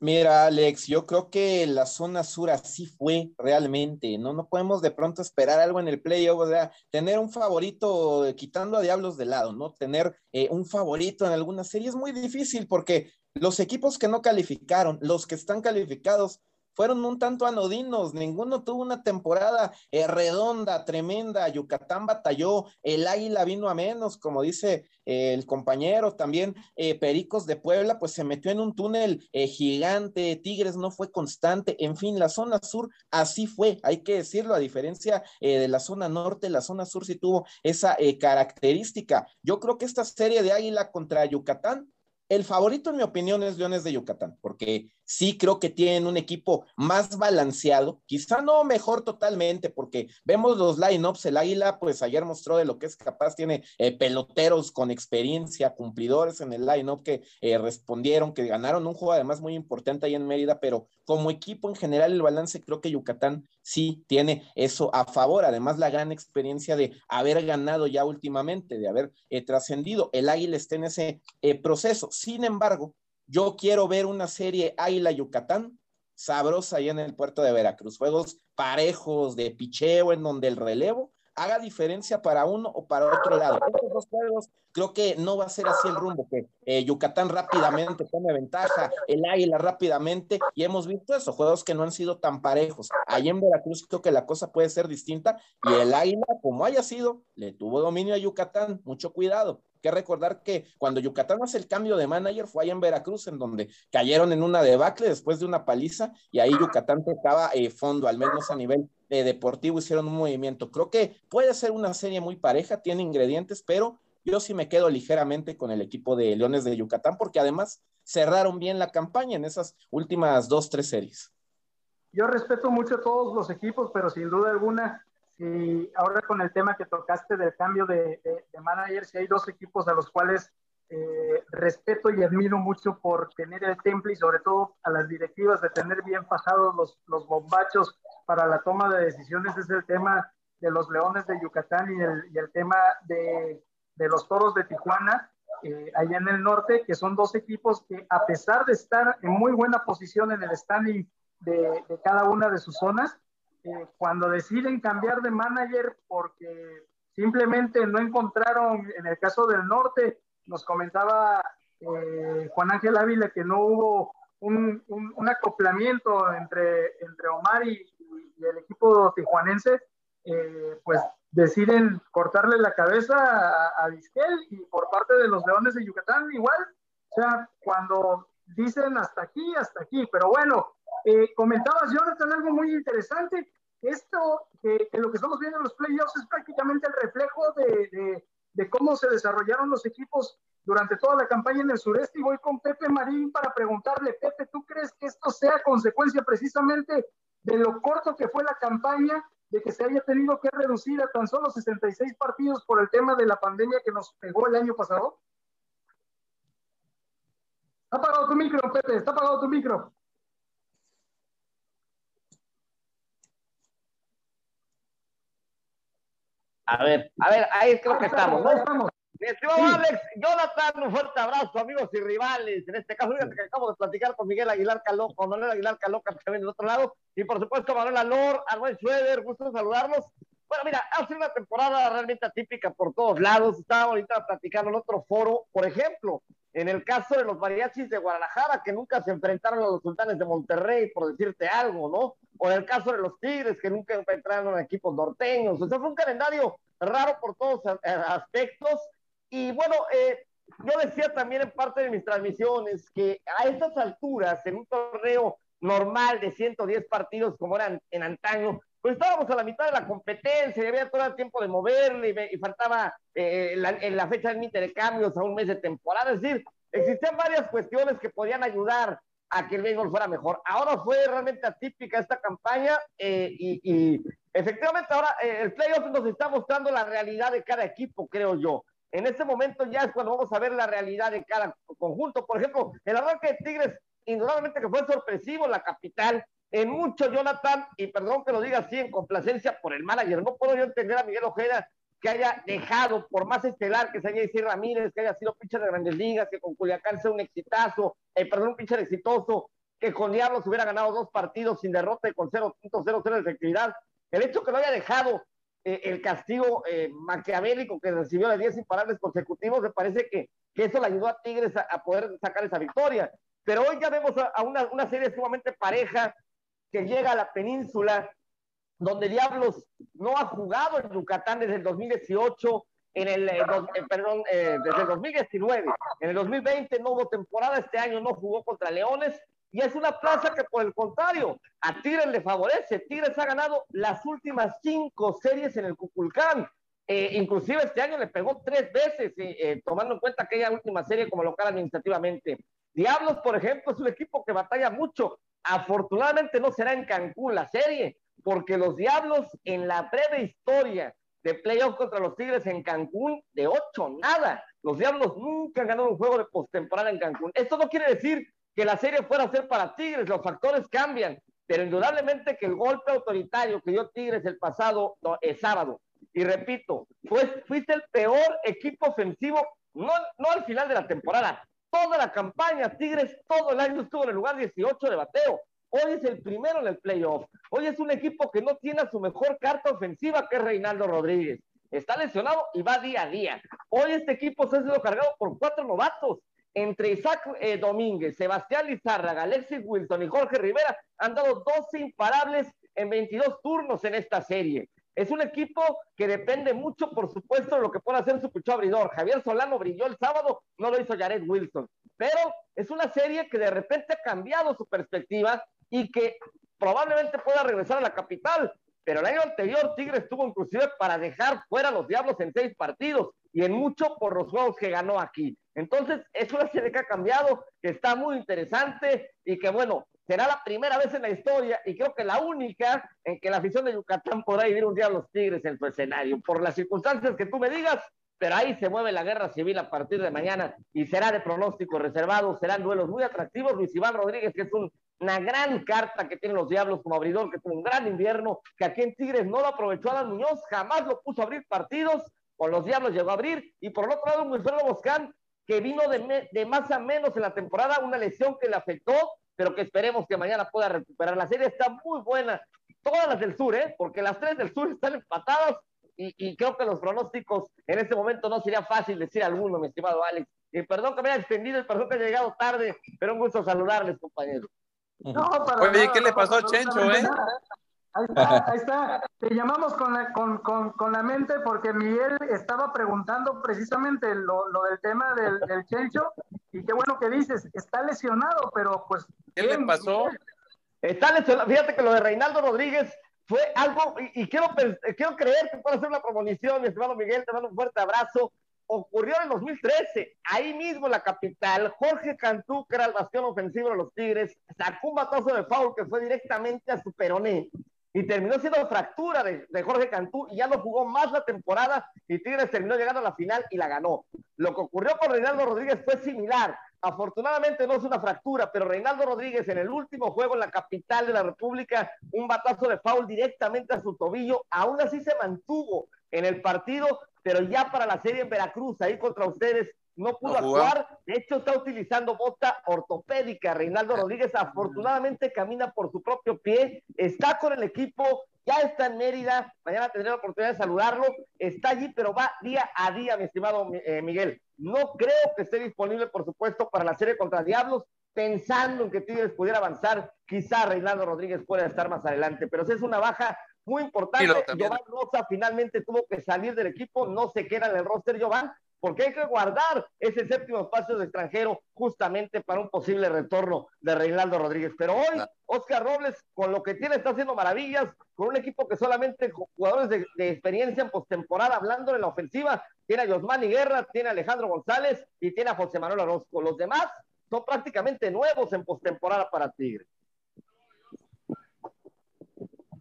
mira, Alex, yo creo que la zona sur así fue realmente, ¿no? No podemos de pronto esperar algo en el playoff, o sea, tener un favorito, quitando a Diablos de lado, ¿no? Tener eh, un favorito en alguna serie es muy difícil porque los equipos que no calificaron, los que están calificados, fueron un tanto anodinos, ninguno tuvo una temporada eh, redonda, tremenda, Yucatán batalló, el Águila vino a menos, como dice eh, el compañero, también eh, Pericos de Puebla, pues se metió en un túnel gigante, Tigres no fue constante, en fin, la zona sur así fue, hay que decirlo, a diferencia de la zona norte, la zona sur sí tuvo esa característica. Yo creo que esta serie de Águila contra Yucatán el favorito, en mi opinión, es Leones de Yucatán, porque sí creo que tienen un equipo más balanceado, quizá no mejor totalmente, porque vemos los lineups, el Águila, pues ayer mostró de lo que es capaz, tiene eh, peloteros con experiencia, cumplidores en el lineup que eh, respondieron, que ganaron un juego además muy importante ahí en Mérida, pero como equipo en general, el balance creo que Yucatán sí tiene eso a favor, además la gran experiencia de haber ganado ya últimamente, de haber eh, trascendido, el Águila está en ese proceso sin embargo, yo quiero ver una serie Águila Yucatán sabrosa ahí en el puerto de Veracruz. Juegos parejos de picheo en donde el relevo haga diferencia para uno o para otro lado. Estos dos juegos creo que no va a ser así el rumbo, que eh, Yucatán rápidamente tome ventaja, el Águila rápidamente, y hemos visto eso, juegos que no han sido tan parejos. Ahí en Veracruz creo que la cosa puede ser distinta, y el Águila, como haya sido, le tuvo dominio a Yucatán, mucho cuidado que recordar que cuando Yucatán hace el cambio de manager fue ahí en Veracruz, en donde cayeron en una debacle después de una paliza y ahí Yucatán tocaba eh, fondo, al menos a nivel eh, deportivo, hicieron un movimiento. Creo que puede ser una serie muy pareja, tiene ingredientes, pero yo sí me quedo ligeramente con el equipo de Leones de Yucatán, porque además cerraron bien la campaña en esas últimas dos, tres series. Yo respeto mucho a todos los equipos, pero sin duda alguna y ahora con el tema que tocaste del cambio de, de, manager, si hay dos equipos a los cuales eh, respeto y admiro mucho por tener el temple y sobre todo a las directivas de tener bien fajados los, los bombachos para la toma de decisiones, es el tema de los Leones de Yucatán y el, y el tema de, de, los Toros de Tijuana, eh, allá en el norte, que son dos equipos que a pesar de estar en muy buena posición en el standing de, de cada una de sus zonas, eh, cuando deciden cambiar de manager porque simplemente no encontraron, en el caso del norte, nos comentaba eh, Juan Ángel Ávila que no hubo un, un, acoplamiento entre, entre Omar y, el equipo tijuanense, eh, pues deciden cortarle la cabeza a, a Disquel y por parte de los Leones de Yucatán igual. O sea, cuando dicen hasta aquí, hasta aquí, pero bueno, eh, comentabas, Jonathan, algo muy interesante. Esto, que, lo que estamos viendo en los playoffs es prácticamente el reflejo de, de, cómo se desarrollaron los equipos durante toda la campaña en el sureste. Y voy con Pepe Marín para preguntarle, Pepe, ¿tú crees que esto sea consecuencia precisamente de lo corto que fue la campaña, de que se haya tenido que reducir a tan solo 66 partidos por el tema de la pandemia que nos pegó el año pasado? Está apagado tu micro, Pepe, está apagado tu micro. A ver, a ver, ahí creo que estamos, ¿no? Mi estimado Alex, Jonathan, un fuerte abrazo, amigos y rivales. En este caso, fíjate que acabo de platicar con Miguel Aguilar Caló, con Manuel Aguilar Caló, que también del otro lado, y por supuesto Manuel Alor, Arnold Schroeder, gusto saludarlos. Bueno, mira, ha sido una temporada realmente atípica por todos lados. Estaba ahorita platicando en otro foro, por ejemplo, En el caso de los mariachis de Guadalajara, que nunca se enfrentaron a los sultanes de Monterrey, por decirte algo, ¿no? O en el caso de los Tigres, que nunca enfrentaron a equipos norteños. O sea, fue un calendario raro por todos aspectos. Y bueno, eh, yo decía también en parte de mis transmisiones que a estas alturas, en un torneo normal de 110 partidos como eran en antaño, pues estábamos a la mitad de la competencia y había todo el tiempo de moverle y, faltaba eh, la, en la fecha límite de cambios a un mes de temporada. Es decir, existían varias cuestiones que podían ayudar a que el béisbol fuera mejor. Ahora fue realmente atípica esta campaña eh, y, efectivamente ahora eh, el playoff nos está mostrando la realidad de cada equipo, creo yo. En este momento ya es cuando vamos a ver la realidad de cada conjunto. Por ejemplo, el arranque de Tigres, indudablemente que fue sorpresivo, la capital, en mucho, Jonathan, y perdón que lo diga así en complacencia por el manager, no puedo yo entender a Miguel Ojeda que haya dejado, por más estelar que se haya Isir Ramírez, que haya sido pitcher de grandes ligas, que con Culiacán sea un exitazo, eh, perdón, un pitcher exitoso, que con Diablos hubiera ganado dos partidos sin derrota y con 0.00 de efectividad. El hecho que no haya dejado eh, el castigo eh, maquiavélico que recibió de 10 imparables consecutivos, me parece que, que, eso le ayudó a Tigres a, poder sacar esa victoria. Pero hoy ya vemos a, una, una, serie sumamente pareja, que llega a la península, donde Diablos no ha jugado en Yucatán desde el 2018, en el, eh, eh, perdón, eh, desde el 2019. En el 2020 no hubo temporada, este año no jugó contra Leones, y es una plaza que por el contrario, a Tigres le favorece. Tigres ha ganado las últimas cinco series en el Cuculcán. inclusive este año le pegó tres veces, tomando en cuenta aquella última serie como local administrativamente. Diablos, por ejemplo, es un equipo que batalla mucho Afortunadamente no será en Cancún la serie, porque los Diablos en la breve historia de playoff contra los Tigres en Cancún, de ocho, nada. Los Diablos nunca han ganado un juego de postemporada en Cancún. Esto no quiere decir que la serie fuera a ser para Tigres, los factores cambian, pero indudablemente que el golpe autoritario que dio Tigres el pasado el sábado, y repito, pues fuiste el peor equipo ofensivo, no, no al final de la temporada, toda la campaña. Tigres todo el año estuvo en el lugar 18 de bateo. Hoy es el primero en el playoff. Hoy es un equipo que no tiene a su mejor carta ofensiva, que es Reinaldo Rodríguez. Está lesionado y va día a día. Hoy este equipo se ha sido cargado por cuatro novatos. Entre Isaac eh, Domínguez, Sebastián Lizárraga, Alexis Wilson y Jorge Rivera han dado 12 imparables en 22 turnos en esta serie. Es un equipo que depende mucho, por supuesto, de lo que pueda hacer su pichó abridor. Javier Solano brilló el sábado, no lo hizo Jared Wilson. Pero es una serie que de repente ha cambiado su perspectiva y que probablemente pueda regresar a la capital. Pero el año anterior Tigres tuvo inclusive para dejar fuera a los Diablos en seis partidos y en mucho por los juegos que ganó aquí. Entonces, es una serie que ha cambiado, que está muy interesante y que, bueno, será la primera vez en la historia y creo que la única en que la afición de Yucatán podrá vivir un día a los Tigres en su escenario, por las circunstancias que tú me digas, pero ahí se mueve la guerra civil a partir de mañana y será de pronóstico reservado, serán duelos muy atractivos. Luis Iván Rodríguez, que es una gran carta que tienen los Diablos como abridor, que tuvo un gran invierno, que aquí en Tigres no lo aprovechó Adán Muñoz, jamás lo puso a abrir partidos, con los Diablos llegó a abrir, y por el otro lado, Wilfredo Boscán, que vino de, más a menos en la temporada, una lesión que le afectó, pero que esperemos que mañana pueda recuperar. La serie está muy buena, todas las del sur, ¿eh? porque las tres del sur están empatadas y, creo que los pronósticos en este momento no sería fácil decir alguno, mi estimado Alex. Y perdón que me haya extendido perdón que haya llegado tarde, pero un gusto saludarles, compañeros. No, Oye, ¿qué le pasó a Chencho, eh? Ahí está, ahí está. Te llamamos con la, con, con, con la mente porque Miguel estaba preguntando precisamente lo, lo del tema del, del, Chencho y qué bueno que dices, está lesionado, pero pues... ¿Qué le pasó? Está lesionado. Fíjate que lo de Reinaldo Rodríguez fue algo, y, quiero, quiero creer que puede ser una premonición, mi estimado Miguel, te mando un fuerte abrazo. Ocurrió en 2013, ahí mismo en la capital, Jorge Cantú, que era el bastión ofensivo de los Tigres, sacó un batazo de foul que fue directamente a su peroné y terminó siendo fractura de, Jorge Cantú y ya no jugó más la temporada y Tigres terminó llegando a la final y la ganó. Lo que ocurrió con Reinaldo Rodríguez fue similar. Afortunadamente no es una fractura, pero Reinaldo Rodríguez en el último juego en la capital de la República, un batazo de foul directamente a su tobillo, aún así se mantuvo en el partido, pero ya para la serie en Veracruz, ahí contra ustedes, no pudo actuar. De hecho, está utilizando bota ortopédica. Reinaldo Rodríguez afortunadamente camina por su propio pie, está con el equipo, ya está en Mérida. Mañana tendré la oportunidad de saludarlo. Está allí, pero va día a día, mi estimado eh, Miguel. No creo que esté disponible, por supuesto, para la serie contra Diablos, pensando en que Tigres pudiera avanzar. Quizá Reinaldo Rodríguez pueda estar más adelante, pero si es una baja muy importante. Giovanni Rosa finalmente tuvo que salir del equipo, no se queda en el roster Giovanni, porque hay que guardar ese séptimo espacio de extranjero justamente para un posible retorno de Reinaldo Rodríguez. Pero hoy, Oscar Robles, con lo que tiene, está haciendo maravillas, con un equipo que solamente jugadores de, experiencia en postemporada, hablando de la ofensiva, tiene a Yosmani Guerra, tiene a Alejandro González y tiene a José Manuel Orozco. Los demás son prácticamente nuevos en postemporada para Tigre.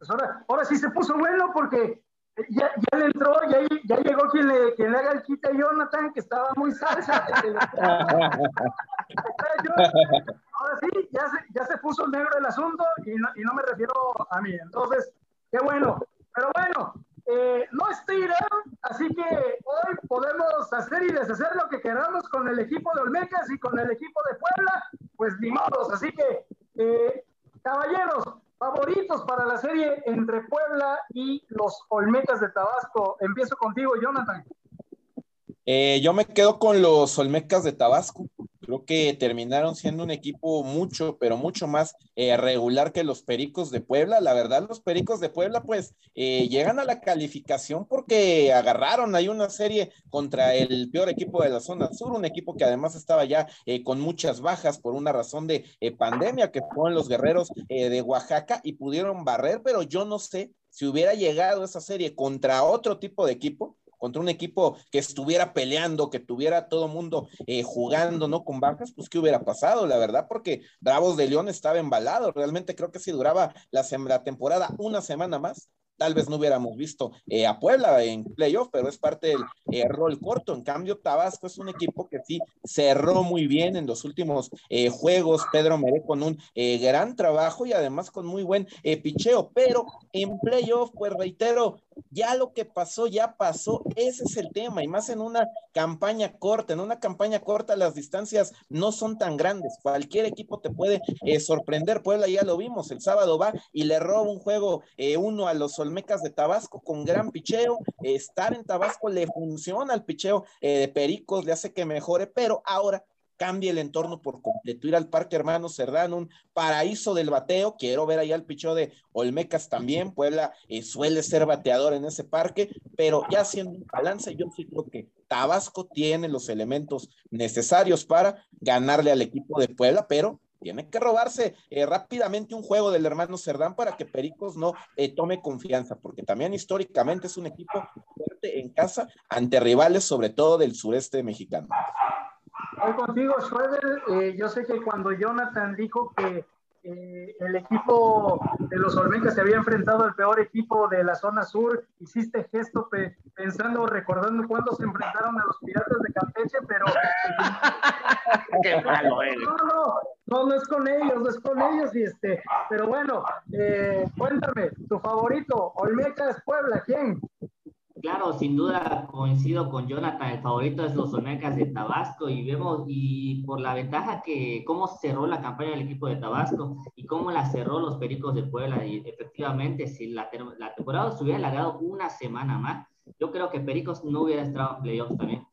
Pues ahora, ahora sí se puso bueno porque ya, ya le entró, ya, ya llegó quien le, quien le haga el quita a Jonathan, que estaba muy salsa. [laughs] ahora sí, ya se, ya se puso negro el asunto y no, y no me refiero a mí. Entonces, qué bueno. Pero bueno, eh, no estoy así que hoy podemos hacer y deshacer lo que queramos con el equipo de Olmecas y con el equipo de Puebla, pues ni modos. Así que, eh, caballeros, favoritos para la serie entre Puebla y los Olmecas de Tabasco. Empiezo contigo, Jonathan. Eh, yo me quedo con los Olmecas de Tabasco. Creo que terminaron siendo un equipo mucho, pero mucho más eh, regular que los Pericos de Puebla. La verdad, los Pericos de Puebla, pues, eh, llegan a la calificación porque agarraron ahí una serie contra el peor equipo de la zona sur, un equipo que además estaba ya eh, con muchas bajas por una razón de pandemia, que fueron los guerreros de Oaxaca y pudieron barrer, pero yo no sé si hubiera llegado esa serie contra otro tipo de equipo, contra un equipo que estuviera peleando, que tuviera todo mundo eh, jugando, ¿no? Con bajas, pues ¿qué hubiera pasado? La verdad, porque Bravos de León estaba embalado. Realmente creo que si duraba la, la temporada una semana más, tal vez no hubiéramos visto eh, a Puebla en playoff, pero es parte del eh, rol corto. En cambio, Tabasco es un equipo que sí cerró muy bien en los últimos eh, juegos. Pedro Meré con un gran trabajo y además con muy buen picheo, pero en playoff, pues reitero, ya lo que pasó, ya pasó. Ese es el tema, y más en una campaña corta. En una campaña corta las distancias no son tan grandes. Cualquier equipo te puede sorprender. Puebla ya lo vimos, el sábado va y le roba un juego uno a los Olmecas de Tabasco con gran picheo. estar en Tabasco le funciona el picheo eh, de Pericos, le hace que mejore, pero ahora cambia el entorno por completo. Ir al Parque Hermano Cerdán, un paraíso del bateo. Quiero ver allá el picheo de Olmecas también. Puebla eh, suele ser bateador en ese parque, pero ya haciendo un balance, yo sí creo que Tabasco tiene los elementos necesarios para ganarle al equipo de Puebla, pero tiene que robarse eh, rápidamente un juego del hermano Cerdán para que Pericos no eh, tome confianza, porque también históricamente es un equipo fuerte en casa ante rivales, sobre todo del sureste mexicano. Hoy contigo, Schroeder. Eh, yo sé que cuando Jonathan dijo que eh, el equipo de los Olmecas se había enfrentado al peor equipo de la zona sur. Hiciste gesto pensando, recordando cuando se enfrentaron a los Piratas de Campeche, pero... [laughs] Qué malo No, no, no, no es con ellos, no es con ellos. Y este, pero bueno, eh, cuéntame, tu favorito, Olmecas Puebla, ¿quién? Claro, sin duda coincido con Jonathan, el favorito es los Olmecas de Tabasco y vemos, y por la ventaja que, cómo cerró la campaña del equipo de Tabasco y cómo la cerró los Pericos de Puebla, y efectivamente, si la, la temporada se hubiera alargado una semana más, yo creo que Pericos no hubiera estado en playoffs también.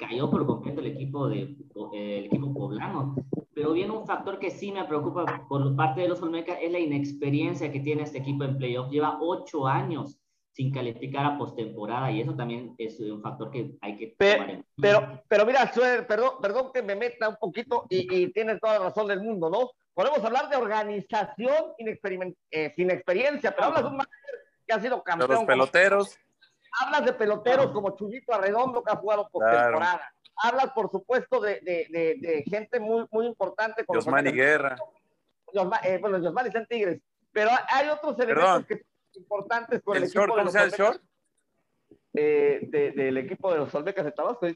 Cayó por completo el equipo, de, el equipo poblano. Pero viene un factor que sí me preocupa por parte de los Olmecas, es la inexperiencia que tiene este equipo en playoffs. Lleva ocho años sin calificar a postemporada y eso también es un factor que hay que pero, Pero, pero mira, perdón, perdón que me meta un poquito y, y tienes toda la razón del mundo, ¿no? Podemos hablar de organización eh, sin experiencia, pero hablas de un manager que ha sido campeón. De los peloteros. hablas de peloteros como Chuyito Arredondo que ha jugado postemporada. Hablas, por supuesto, de, de, de, gente muy, muy importante. Como Yosmani Guerra. eh, bueno, Yosmani están Tigres. Pero hay otros elementos que importantes con el, equipo de los short? Eh, del equipo de los Olmecas de Tabasco.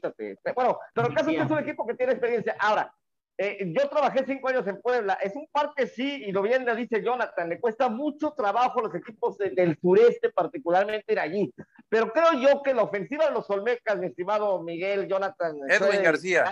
bueno, pero el caso es que es un equipo que tiene experiencia. Ahora, eh, yo trabajé cinco años en Puebla. Es un parque, sí, y lo bien le dice Jonathan, le cuesta mucho trabajo a los equipos del sureste, particularmente ir allí. Pero creo yo que la ofensiva de los Olmecas, mi estimado Miguel, Jonathan. Edwin García.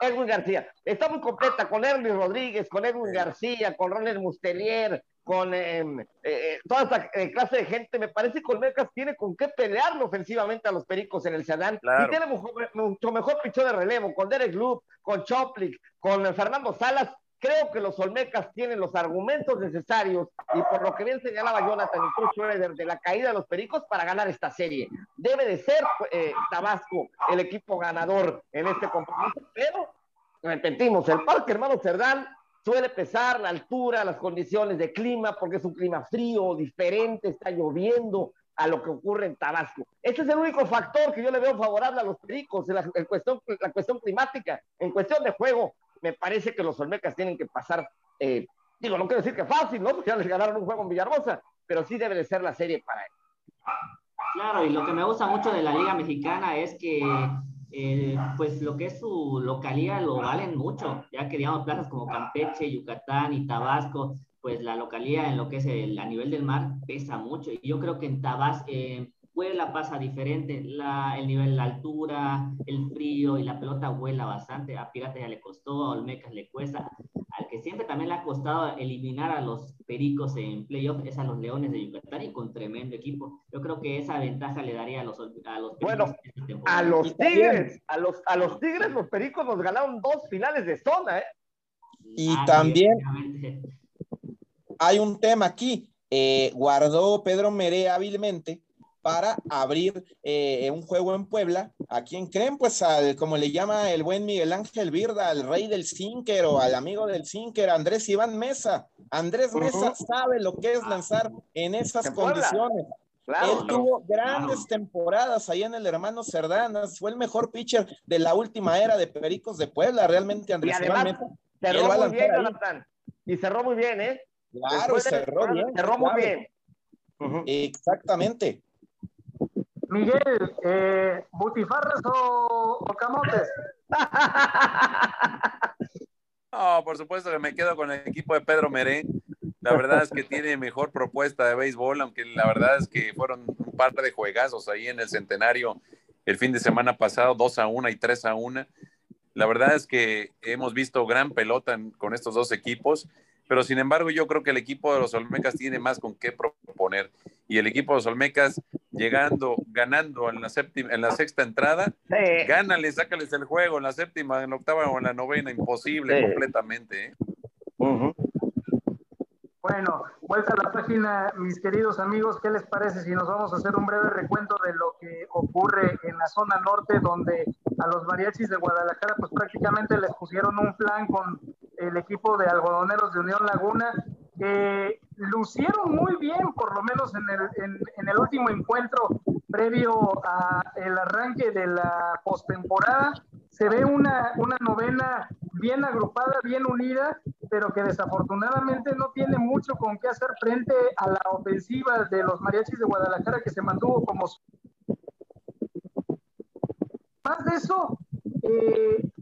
Edwin García. Está muy completa con Erwin Rodríguez, con Edwin García, con Ronald Mustelier, con em, eh, eh, toda esta eh, clase de gente, me parece que Olmecas tiene con qué pelearlo ofensivamente a los Pericos en el Sedán. Y tiene mucho, mucho mejor pichón de relevo, con Derek Loop, con Choplik, con Fernando Salas. Creo que los Olmecas tienen los argumentos necesarios y por lo que bien señalaba Jonathan y Schroeder de la caída de los Pericos para ganar esta serie. Debe de ser Tabasco el equipo ganador en este compromiso, pero repetimos, el Parque Hermano Cerdán Suele pesar la altura, las condiciones de clima, porque es un clima frío, diferente, está lloviendo a lo que ocurre en Tabasco. Este es el único factor que yo le veo favorable a los pericos en la, cuestión, la cuestión climática. En cuestión de juego, me parece que los Olmecas tienen que pasar, eh, digo, no quiero decir que fácil, ¿no? Ya les ganaron un juego en Villahermosa, pero sí debe de ser la serie para él. Claro, y lo que me gusta mucho de la Liga Mexicana es que eh, pues lo que es su localidad lo valen mucho, ya que digamos plazas como Campeche, Yucatán y Tabasco, pues la localidad en lo que es el, a nivel del mar pesa mucho. Y yo creo que en Tabasco, eh, Puebla pasa diferente, la, el nivel, la altura, el frío y la pelota vuela bastante. A Pirata ya le costó, a Olmecas le cuesta. Al que siempre también le ha costado eliminar a los Pericos en playoff es a los Leones de Yucatán y con tremendo equipo. Yo creo que esa ventaja le daría a los, a los Bueno, a los Tigres, a los, a los Tigres, los Pericos nos ganaron dos finales de zona, ¿eh? Y también hay un tema aquí. Eh, guardó Pedro Meré hábilmente para abrir eh, un juego en Puebla. ¿A quién creen? Pues al, como le llama el buen Miguel Ángel Virda, al rey del Sinker o al amigo del Sinker, Andrés Iván Mesa. Andrés Mesa sabe lo que es lanzar en esas condiciones. Él tuvo grandes temporadas ahí en el hermano Cerdanas, fue el mejor pitcher de la última era de Pericos de Puebla, realmente Andrés Iván Mesa. Cerró muy bien, Jonathan. Y cerró muy bien, ¿eh? Claro, cerró bien. Cerró muy bien. Exactamente. Miguel, eh, ¿butifarras o, camotes? [laughs] No, por supuesto que me quedo con el equipo de Pedro Meré. La verdad es que tiene mejor propuesta de béisbol, aunque la verdad es que fueron un par de juegazos ahí en el centenario el fin de semana pasado, 2 a 1 y 3 a 1. La verdad es que hemos visto gran pelota con estos dos equipos pero sin embargo yo creo que el equipo de los Olmecas tiene más con qué proponer. Y el equipo de los Olmecas llegando, ganando en la, séptima, en la sexta entrada, gánale, sácales el juego en la séptima, en la octava o en la novena, imposible completamente. ¿eh? Bueno, vuelta a la página, mis queridos amigos, ¿qué les parece si nos vamos a hacer un breve recuento de lo que ocurre en la zona norte, donde a los mariachis de Guadalajara, pues prácticamente les pusieron un plan con el equipo de algodoneros de Unión Laguna, que lucieron muy bien, por lo menos en el, en, el último encuentro previo al arranque de la postemporada. Se ve una, una novena bien agrupada, bien unida, pero que desafortunadamente no tiene mucho con qué hacer frente a la ofensiva de los mariachis de Guadalajara que se mantuvo como... Más de eso, eh,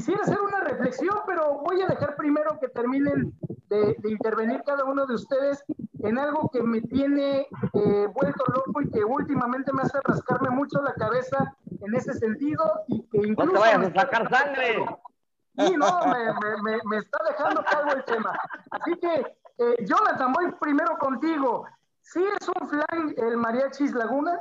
quisiera hacer una reflexión, pero voy a dejar primero que terminen de, intervenir cada uno de ustedes en algo que me tiene eh, vuelto loco y que últimamente me hace rascarme mucho la cabeza en ese sentido y que incluso... No te vayas a sacar sangre. Sí, no, me, me, está dejando calvo el tema. Así que, eh, Jonathan, voy primero contigo. ¿Sí es un flan el Mariachis Laguna?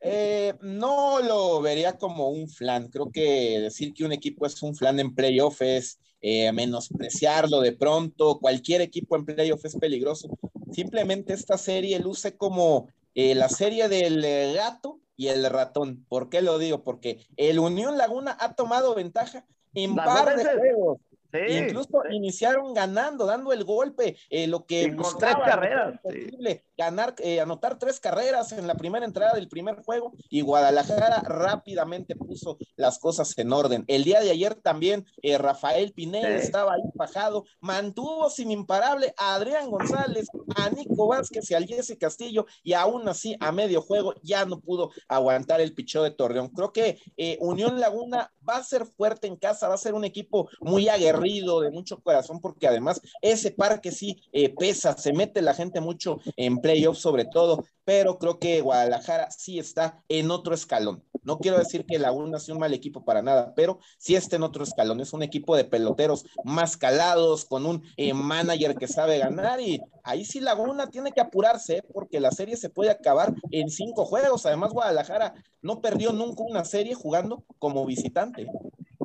Eh, no lo vería como un flan. Creo que decir que un equipo es un flan en playoff es eh, menospreciarlo de pronto. Cualquier equipo en playoff es peligroso. Simplemente esta serie luce como eh, la serie del gato y el ratón. ¿Por qué lo digo? Porque el Unión Laguna ha tomado ventaja en par de juegos. Incluso iniciaron ganando, dando el golpe, eh, lo que buscaba carreras, posible, ganar, eh, anotar tres carreras en la primera entrada del primer juego y Guadalajara rápidamente puso las cosas en orden. El día de ayer también eh, Rafael Pineda estaba ahí bajado, mantuvo sin imparable a Adrián González, a Nico Vázquez y al Jesse Castillo y aún así a medio juego ya no pudo aguantar el pichó de Torreón. Creo que Unión Laguna va a ser fuerte en casa, va a ser un equipo muy aguerrido, de mucho corazón, porque además ese parque sí eh, pesa, se mete la gente mucho en playoffs sobre todo, pero creo que Guadalajara sí está en otro escalón. No quiero decir que Laguna sea un mal equipo para nada, pero sí está en otro escalón. Es un equipo de peloteros más calados, con un eh, manager que sabe ganar y ahí sí Laguna tiene que apurarse ¿eh? porque la serie se puede acabar en cinco juegos. Además, Guadalajara no perdió nunca una serie jugando como visitante.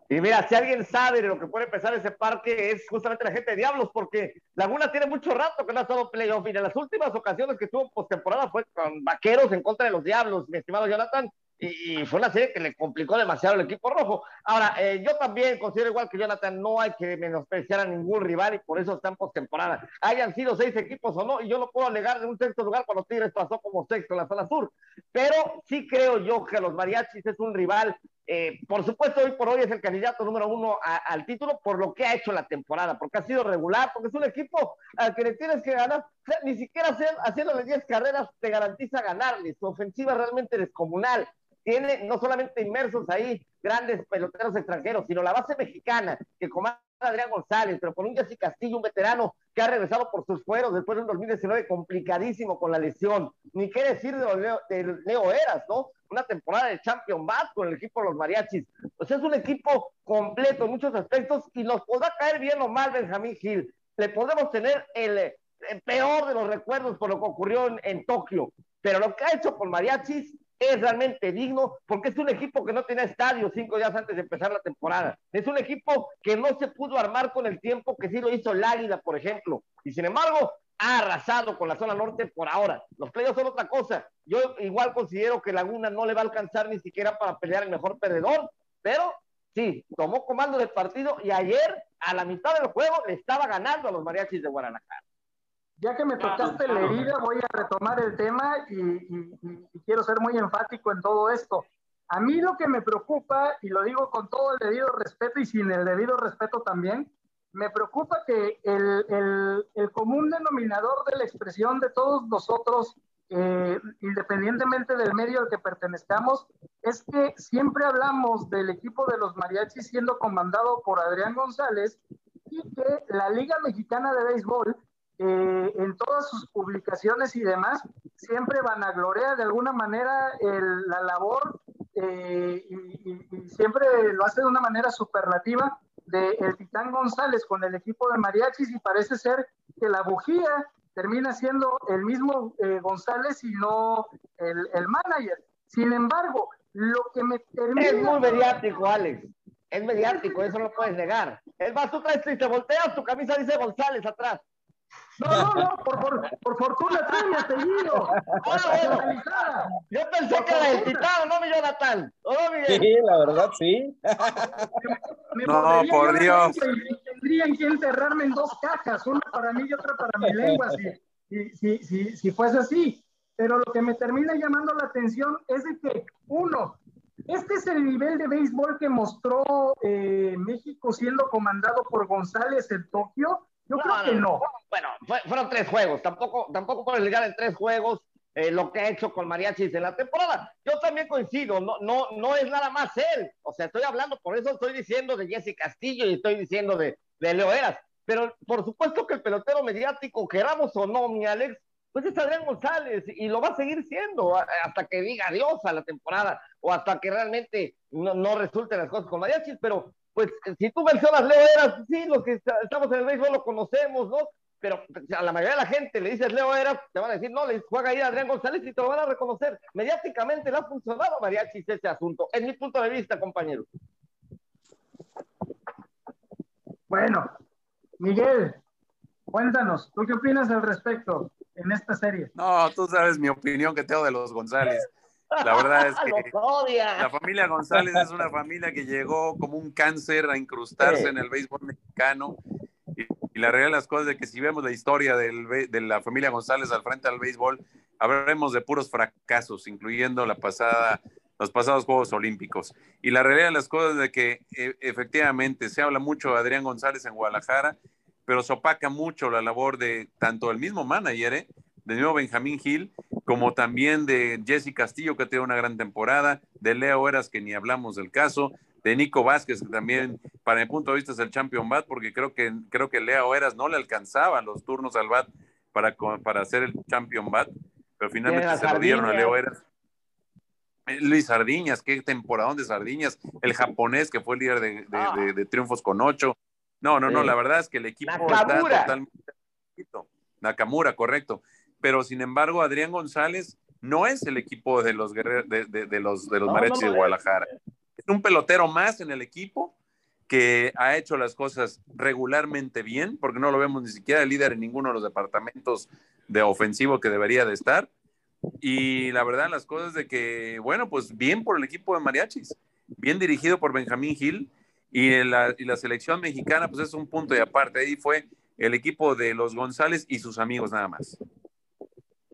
Y mira, si alguien sabe de lo que puede empezar ese parque es justamente la gente de Diablos, porque Laguna tiene mucho rato que no ha estado playoff y en las últimas ocasiones que estuvo postemporada fue con Vaqueros en contra de los Diablos, mi estimado Jonathan, y, fue una serie que le complicó demasiado al equipo rojo. Ahora, eh, yo también considero igual que Jonathan, no hay que menospreciar a ningún rival y por eso están postemporada. Hayan sido seis equipos o no, y yo lo puedo alegar de un sexto lugar cuando Tigres pasó como sexto en la zona sur. Pero sí creo yo que los mariachis es un rival eh, por supuesto, hoy por hoy es el candidato número uno al título por lo que ha hecho la temporada, porque ha sido regular, porque es un equipo al que le tienes que ganar. ni siquiera hacer, haciéndole 10 carreras te garantiza ganarle. Su ofensiva realmente descomunal tiene no solamente inmersos ahí grandes peloteros extranjeros, sino la base mexicana que comanda Adrián González, pero con un Jesse Castillo, un veterano que ha regresado por sus fueros después de un 2019 complicadísimo con la lesión. Ni qué decir de de Leo Eras, ¿no? Una temporada de Champion Bass con el equipo de los Mariachis. Pues es un equipo completo en muchos aspectos y nos podrá caer bien o mal Benjamín Gil. Le podemos tener el, peor de los recuerdos por lo que ocurrió en, en Tokio, pero lo que ha hecho con Mariachis es realmente digno porque es un equipo que no tenía estadio cinco días antes de empezar la temporada. Es un equipo que no se pudo armar con el tiempo que sí lo hizo el Águila, por ejemplo. Y sin embargo, ha arrasado con la zona norte por ahora. Los playoffs son otra cosa. Yo igual considero que Laguna no le va a alcanzar ni siquiera para pelear el mejor perdedor, pero sí, tomó comando del partido y ayer, a la mitad del juego, le estaba ganando a los mariachis de Guadalajara. Ya que me tocaste la herida, voy a retomar el tema y, quiero ser muy enfático en todo esto. A mí lo que me preocupa, y lo digo con todo el debido respeto y sin el debido respeto también, me preocupa que el, el, común denominador de la expresión de todos nosotros, eh, independientemente del medio al que pertenezcamos, es que siempre hablamos del equipo de los mariachis siendo comandado por Adrián González y que la Liga Mexicana de Béisbol eh, en todas sus publicaciones y demás, siempre van a gloriar de alguna manera la labor eh, y, siempre lo hace de una manera superlativa de el Titán González con el equipo de mariachis y parece ser que la bujía termina siendo el mismo eh, González y no el, el, manager. Sin embargo, lo que me termina... Es muy mediático, Alex. Es mediático, eso no lo puedes negar. Es más, tú traes y te volteas, tu camisa dice González atrás. No, no, no, por, por, por fortuna trae mi apellido. Ah, Yo pensé que era el titán, no mi Jonathan. ¿No, Miguel? Sí, la verdad, sí. [laughs] no, por Dios. tendrían que enterrarme en dos cajas, una para mí y otra para mi lengua, si, si, si, si fuese así. Pero lo que me termina llamando la atención es de que, uno, este es el nivel de béisbol que mostró eh, México siendo comandado por González en Tokio yo creo que no. Bueno, fueron tres juegos. Tampoco, tampoco puedes ligar en tres juegos eh, lo que ha hecho con Mariachis en la temporada. Yo también coincido, no, no, no es nada más él. O sea, estoy hablando, por eso estoy diciendo de Jesse Castillo y estoy diciendo de, de Leo Eras. Pero por supuesto que el pelotero mediático, queramos o no, mi Alex, pues es Adrián González y lo va a seguir siendo hasta que diga adiós a la temporada o hasta que realmente no, no resulten las cosas con Mariachis, pero pues si tú mencionas Leo Eras, sí, los que estamos en el béisbol lo conocemos, ¿no? Pero a la mayoría de la gente le dices Leo Eras, te van a decir, no, le juega ahí Adrián González y te lo van a reconocer. Mediáticamente le ha funcionado a Mariachis ese asunto, es mi punto de vista, compañero. Bueno, Miguel, cuéntanos, ¿tú qué opinas al respecto en esta serie? No, tú sabes mi opinión que tengo de los González. La verdad es [laughs] que la familia González es una familia que llegó como un cáncer a incrustarse en el béisbol mexicano. Y, la realidad de las cosas es que si vemos la historia de la familia González al frente del béisbol, hablaremos de puros fracasos, incluyendo los pasados Juegos Olímpicos. Y la realidad de las cosas es de que e, efectivamente se habla mucho de Adrián González en Guadalajara, pero se opaca mucho la labor de tanto el mismo manager, ¿eh? De nuevo Benjamín Gil, como también de Jesse Castillo, que tiene una gran temporada, de Leo Eras, que ni hablamos del caso, de Nico Vázquez, que también para mi punto de vista es el champion bat, porque creo que, creo que Leo Eras no le alcanzaban los turnos al bat para, para hacer el champion bat, pero finalmente se lo dieron a Leo Eras. Eh, Luis Sardiñas, qué temporadón de Sardiñas, el japonés que fue el líder de, ah. triunfos con ocho. No, no, no, la verdad es que el equipo está totalmente. Nakamura, correcto. Pero sin embargo, Adrián González no es el equipo de los de, de, los, de los de Guadalajara. Es un pelotero más en el equipo que ha hecho las cosas regularmente bien, porque no lo vemos ni siquiera el líder en ninguno de los departamentos de ofensivo que debería de estar. Y la verdad, las cosas de que, bueno, pues bien por el equipo de Mariachis, bien dirigido por Benjamín Gil, y la, y la selección mexicana, pues es un punto y aparte. Ahí fue el equipo de los González y sus amigos nada más.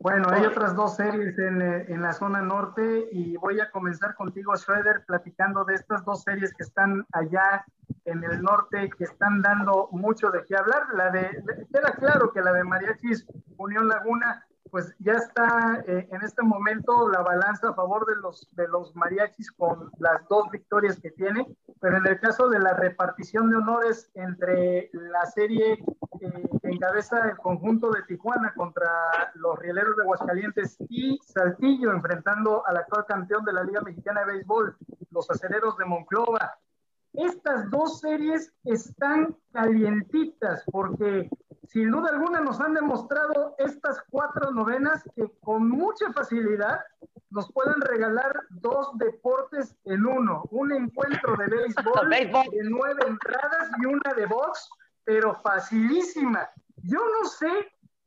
Bueno, hay otras dos series en, eh, en, la zona norte y voy a comenzar contigo, Schroeder, platicando de estas dos series que están allá en el norte, que están dando mucho de qué hablar. La de, queda claro que la de Mariachis Unión Laguna pues ya está eh, en este momento la balanza a favor de los, de los mariachis con las dos victorias que tiene, pero en el caso de la repartición de honores entre la serie eh, que encabeza el conjunto de Tijuana contra los Rieleros de Aguascalientes y Saltillo enfrentando al actual campeón de la Liga Mexicana de Béisbol, los Acereros de Monclova, estas dos series están calientitas porque sin duda alguna nos han demostrado estas cuatro novenas que con mucha facilidad nos pueden regalar dos deportes en uno, un encuentro de [laughs] béisbol de nueve entradas y una de box, pero facilísima. Yo no sé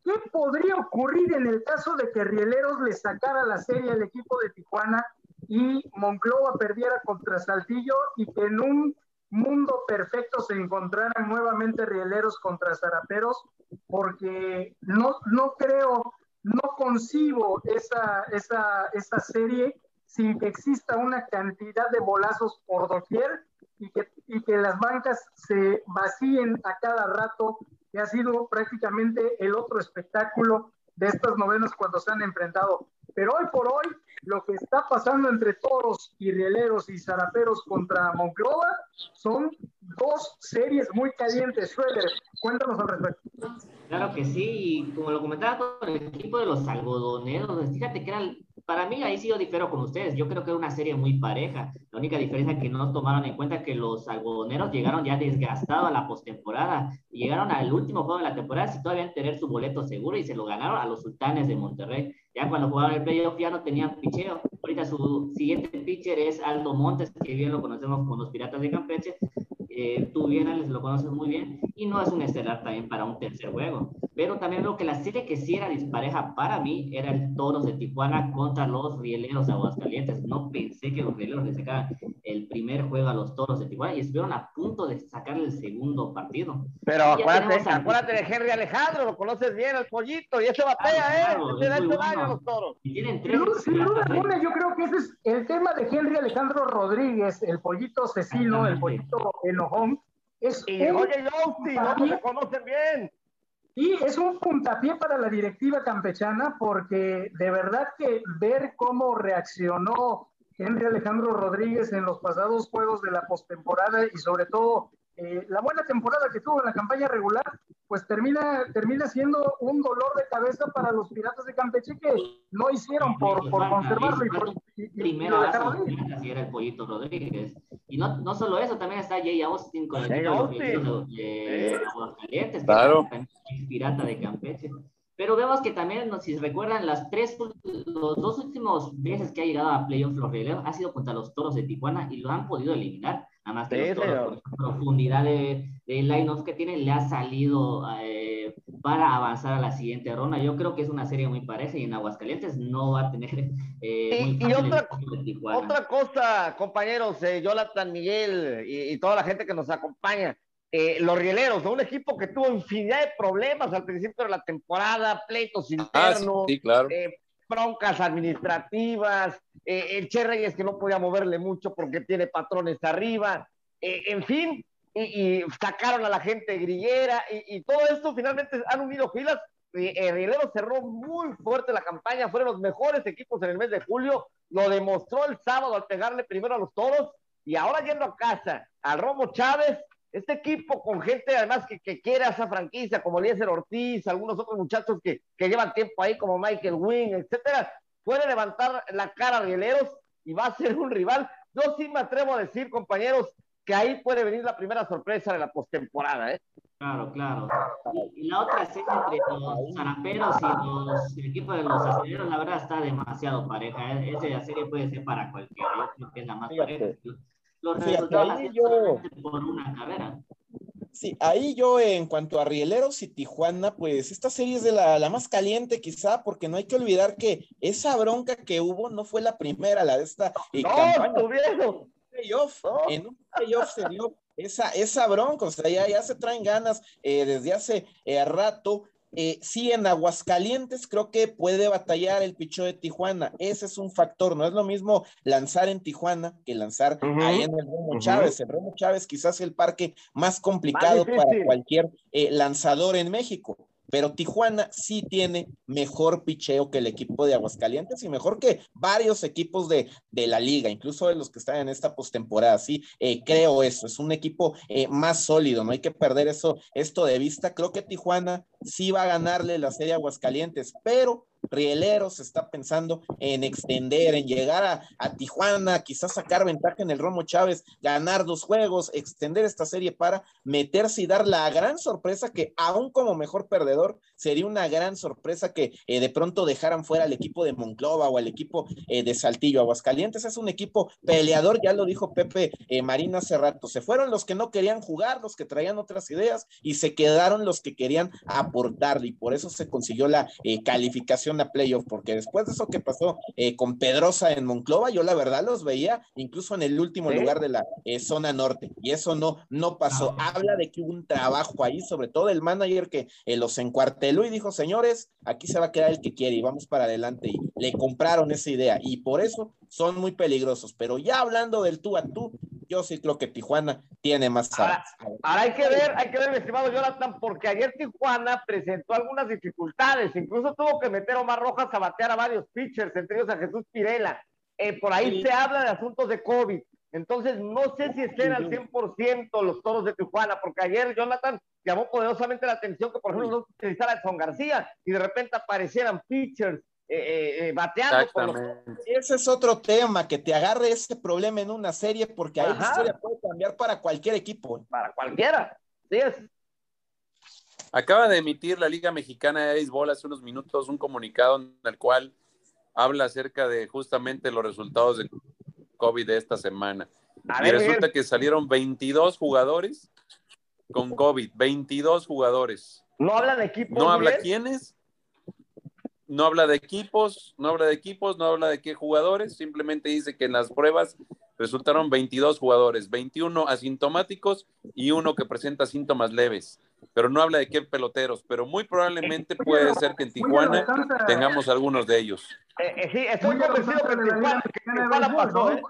qué podría ocurrir en el caso de que Rieleros le sacara la serie al equipo de Tijuana y Monclova perdiera contra Saltillo y que en un mundo perfecto se encontraran nuevamente rieleros contra zaraperos, porque no, no creo, no concibo esa, esa, esa serie sin que exista una cantidad de bolazos por doquier y que, y que las bancas se vacíen a cada rato, que ha sido prácticamente el otro espectáculo de estas novenas cuando se han enfrentado. Pero hoy por hoy, lo que está pasando entre toros y rieleros y zaraperos contra Monclova son dos series muy calientes. Schroeder, cuéntanos al respecto. Claro que sí, y como lo comentaba con el equipo de los algodoneros, fíjate que era para mí ahí sí yo difiero con ustedes. Yo creo que era una serie muy pareja. La única diferencia que no tomaron en cuenta que los algodoneros llegaron ya desgastados a la postemporada. Llegaron al último juego de la temporada sin todavía tener su boleto seguro y se lo ganaron a los sultanes de Monterrey. Ya cuando jugaron el playoff ya no tenían picheo. Ahorita su siguiente pitcher es Aldo Montes, que bien lo conocemos con los Piratas de Campeche eh, tú bien, Alex, lo conoces muy bien, y no es un estelar también para un tercer juego. Pero también veo que la serie que sí era dispareja para mí era el Toros de Tijuana contra los Rieleros de Aguascalientes. No pensé que los Rieleros le sacaran el primer juego a los Toros de Tijuana y estuvieron a punto de sacar el segundo partido. Pero acuérdate, acuérdate de Henry Alejandro, lo conoces bien, el pollito, y ese batea, ¿eh? Ese da hecho daño a los Toros. Y tienen tres. Sin duda alguna, yo creo que ese es el tema de Henry Alejandro Rodríguez, el pollito asesino, el pollito es y un oye, no se conocen bien. Y es un puntapié para la directiva campechana porque de verdad que ver cómo reaccionó Henry Alejandro Rodríguez en los pasados juegos de la postemporada y sobre todo eh, la buena temporada que tuvo en la campaña regular, pues termina, termina siendo un dolor de cabeza para los Piratas de Campeche que no hicieron por, por conservarlo y por... Primero era el Pollito Rodríguez. Y no, no solo eso, también está Jay Austin con el equipo de Aguascalientes, claro. pirata de Campeche. Pero vemos que también, si recuerdan, las tres, los dos últimos veces que ha llegado a playoff los ha sido contra los Toros de Tijuana y lo han podido eliminar. Nada más que la profundidad de, de line-off que tiene le ha salido eh, para avanzar a la siguiente ronda. Yo creo que es una serie muy pareja y en Aguascalientes no va a tener. Eh, y, otra, otra, cosa, compañeros, eh, Jonathan Miguel y, toda la gente que nos acompaña. Eh, los rieleros, un equipo que tuvo infinidad de problemas al principio de la temporada, pleitos ah, internos, broncas administrativas, el Che Reyes que no podía moverle mucho porque tiene patrones arriba, en fin, y, sacaron a la gente grillera y, todo esto finalmente han unido filas. El cerró muy fuerte la campaña, fueron los mejores equipos en el mes de julio, lo demostró el sábado al pegarle primero a los toros y ahora yendo a casa al Romo Chávez, este equipo con gente además que, que quiere a esa franquicia, como Eliezer Ortiz, algunos otros muchachos que, que llevan tiempo ahí, como Michael Wing, etcétera, puede levantar la cara a Rieleros y va a ser un rival. Yo sí me atrevo a decir, compañeros, que ahí puede venir la primera sorpresa de la postemporada, ¿eh? Claro, claro. Y, la otra serie entre los zaraperos y los el equipo de los aceleros, la verdad está demasiado pareja. ¿eh? Esa serie puede ser para cualquiera. Yo creo que es la más pareja. Los resultados yo... por una carrera. Sí, ahí yo en cuanto a Rieleros y Tijuana, pues esta serie es de la, la, más caliente quizá, porque no hay que olvidar que esa bronca que hubo no fue la primera, la de esta no, campaña. Tuvieron. En un playoff se dio esa, esa bronca, o sea, ya, ya se traen ganas eh, desde hace eh, rato. Eh, sí, en Aguascalientes creo que puede batallar el picho de Tijuana. Ese es un factor. No es lo mismo lanzar en Tijuana que lanzar ahí en el Romo Chávez. El Romo Chávez quizás el parque más complicado para cualquier eh, lanzador en México pero Tijuana sí tiene mejor picheo que el equipo de Aguascalientes y mejor que varios equipos de, de la liga, incluso de los que están en esta postemporada. Sí, eh, creo eso, es un equipo eh, más sólido, no hay que perder eso, esto de vista. Creo que Tijuana sí va a ganarle la serie a Aguascalientes, pero Rieleros está pensando en extender, en llegar a, Tijuana, quizás sacar ventaja en el Romo Chávez, ganar dos juegos, extender esta serie para meterse y dar la gran sorpresa que aún como mejor perdedor sería una gran sorpresa que eh, de pronto dejaran fuera al equipo de Monclova o al equipo eh, de Saltillo. Aguascalientes es un equipo peleador, ya lo dijo Pepe eh, Marina hace rato, se fueron los que no querían jugar, los que traían otras ideas y se quedaron los que querían aportarle y por eso se consiguió la eh, calificación a playoff, porque después de eso que pasó eh, con Pedrosa en Monclova, yo la verdad los veía incluso en el último lugar de la eh, zona norte, y eso no, no pasó. Ah, Habla de que hubo un trabajo ahí, sobre todo el manager que eh, los encuarteló y dijo, señores, aquí se va a quedar el que quiere y vamos para adelante, y le compraron esa idea, y por eso son muy peligrosos, pero ya hablando del tú a tú, yo sí creo que Tijuana tiene más ahora, ahora, hay que ver, hay que ver, mi estimado Jonathan, porque ayer Tijuana presentó algunas dificultades, incluso tuvo que meter a Omar Rojas a batear a varios pitchers, entre ellos a Jesús Pirela. Eh, por ahí sí. se habla de asuntos de COVID. Entonces, no sé si estén al 100% los toros de Tijuana, porque ayer Jonathan llamó poderosamente la atención que, por ejemplo, no utilizara a Edson García y de repente aparecieran pitchers eh, eh, bateando. Por los... Ese es otro tema, que te agarre ese problema en una serie, porque ahí Ajá. la historia puede cambiar para cualquier equipo. Para cualquiera, sí es. Acaba de emitir la Liga Mexicana de Béisbol hace unos minutos un comunicado en el cual habla acerca de justamente los resultados de COVID de esta semana. A y ver, resulta bien. que salieron 22 jugadores con COVID, 22 jugadores. ¿No habla de equipos? ¿No habla quiénes? No habla de equipos, no habla de equipos, no habla de qué jugadores, simplemente dice que en las pruebas resultaron 22 jugadores, 21 asintomáticos y uno que presenta síntomas leves, pero no habla de qué peloteros, pero muy probablemente puede ser que en Tijuana tengamos algunos de ellos. Eh, eh, sí, estoy convencido que en Tijuana, que en Tijuana pasó, ¿eh?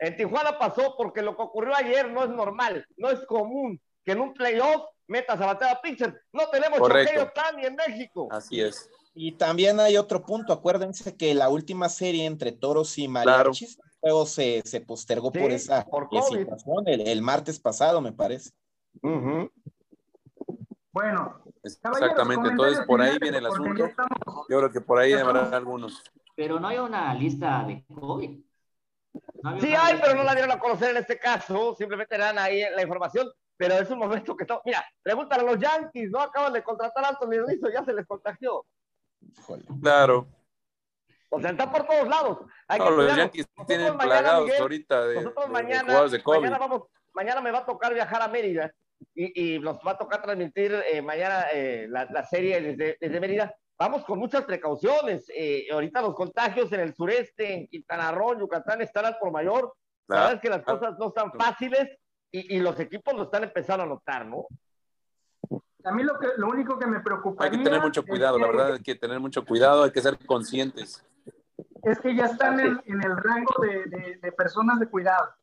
En Tijuana pasó porque lo que ocurrió ayer no es normal, no es común que en un playoff metas a bater a pitcher. No tenemos choqueo tan ni en México. Así es. Y también hay otro punto, acuérdense que la última serie entre Toros y Mariachis, claro. luego se, se postergó sí, por esa por situación el, el, martes pasado, me parece. Uh -huh. Bueno. Exactamente, entonces por ahí viene el asunto. Estamos... Yo creo que por ahí habrá algunos. Pero no hay una lista de COVID. No sí hay, pero no la dieron a conocer en este caso, simplemente dan ahí la información, pero es un momento que todo... Mira, preguntan a los Yankees, ¿no? Acaban de contratar a Anthony Rizzo, ya se les contagió. Claro. O sea, está por todos lados. Hay no, que los Yankees tienen mañana, plagados Miguel, ahorita de, nosotros de, mañana, de, de COVID. Mañana, vamos, mañana me va a tocar viajar a Mérida y, y nos va a tocar transmitir eh, mañana eh, la, la, serie desde, desde, Mérida. Vamos con muchas precauciones. Eh, ahorita los contagios en el sureste, en Quintana Roo, Yucatán, están al por mayor. Claro. Sabes que las cosas no están fáciles y, y los equipos lo están empezando a notar, ¿no? A mí lo, que, lo único que me preocupa. Hay que tener mucho cuidado, es que, la verdad, hay que tener mucho cuidado, hay que ser conscientes. Es que ya están en, en el rango de, de, de, personas de cuidado.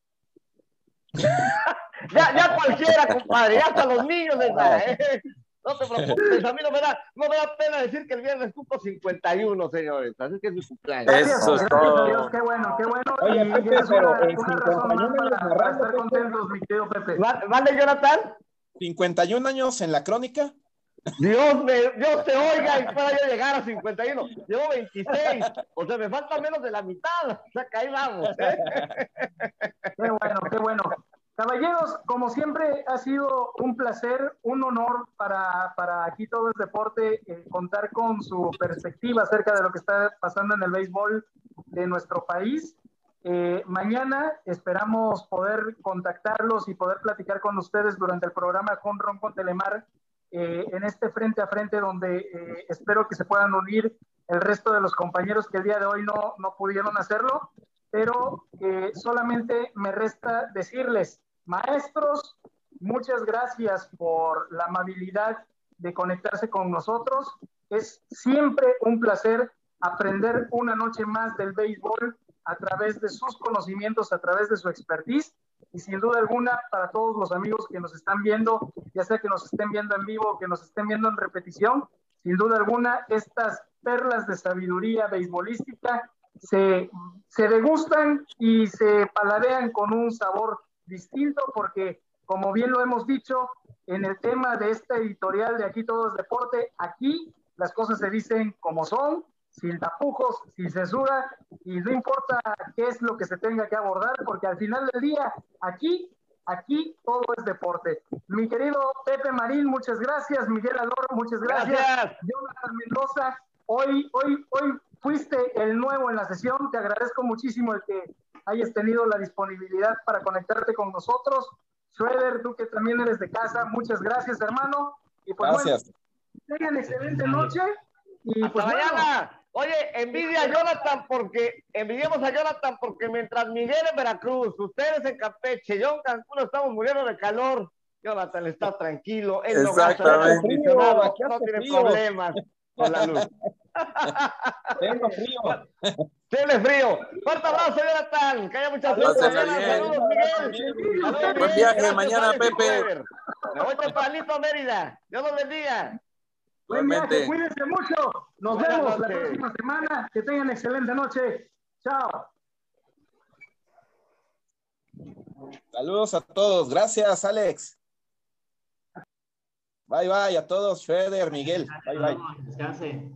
[laughs] ya, ya cualquiera, compadre, ya hasta los niños, ¿verdad? ¿eh? No te preocupes, a mí no me, da, no me da pena decir que el viernes cupo 51, señores. Así que es mi cumpleaños. Eso es todo. Qué bueno, qué bueno. Oye, Pepe, pero en 51 años para, estar contentos, mi querido Pepe. ¿Vale, Jonathan? 51 años en la crónica. Dios, me, Dios te oiga y pueda yo llegar a 51. Llevo 26. O sea, me falta menos de la mitad. O sea, que ahí vamos. ¿eh? Qué bueno, qué bueno. Caballeros, como siempre, ha sido un placer, un honor para, para aquí todo el deporte eh, contar con su perspectiva acerca de lo que está pasando en el béisbol de nuestro país. Eh, mañana esperamos poder contactarlos y poder platicar con ustedes durante el programa con Ron con Telemar eh, en este frente a frente donde espero que se puedan unir el resto de los compañeros que el día de hoy no, no pudieron hacerlo, pero solamente me resta decirles Maestros, muchas gracias por la amabilidad de conectarse con nosotros. Es siempre un placer aprender una noche más del béisbol a través de sus conocimientos, a través de su expertise. Y sin duda alguna, para todos los amigos que nos están viendo, ya sea que nos estén viendo en vivo o que nos estén viendo en repetición, sin duda alguna, estas perlas de sabiduría beisbolística se, se degustan y se paladean con un sabor distinto porque, como bien lo hemos dicho, en el tema de este editorial de Aquí Todo es Deporte, aquí las cosas se dicen como son, sin tapujos, sin censura, y no importa qué es lo que se tenga que abordar, porque al final del día, aquí, aquí todo es deporte. Mi querido Pepe Marín, muchas gracias. Miguel Aloro, muchas gracias. gracias. Jonathan Mendoza, hoy, hoy, hoy fuiste el nuevo en la sesión. Te agradezco muchísimo el que hayas tenido la disponibilidad para conectarte con nosotros. Schroeder, tú que también eres de casa, muchas gracias, hermano. Y pues gracias. tengan excelente noche. Y pues mañana. Oye, envidia a Jonathan porque, envidiamos a Jonathan porque mientras Miguel en Veracruz, ustedes en Campeche, yo en Cancún estamos muriendo de calor. Jonathan está tranquilo, él no gasta no tiene problemas con la luz. [laughs] Tengo frío. Tiene frío. Fuerte abrazo, Jonathan. Que haya mucha suerte. Saludos, Miguel. Buen viaje mañana, Pepe. Me voy tempranito a Mérida. Dios los bendiga. Buen viaje, cuídense mucho. Nos vemos la próxima semana. Que tengan excelente noche. Chao. Saludos a todos. Gracias, Alex. Bye, bye a todos. Feder, Miguel. Bye, bye. Descanse.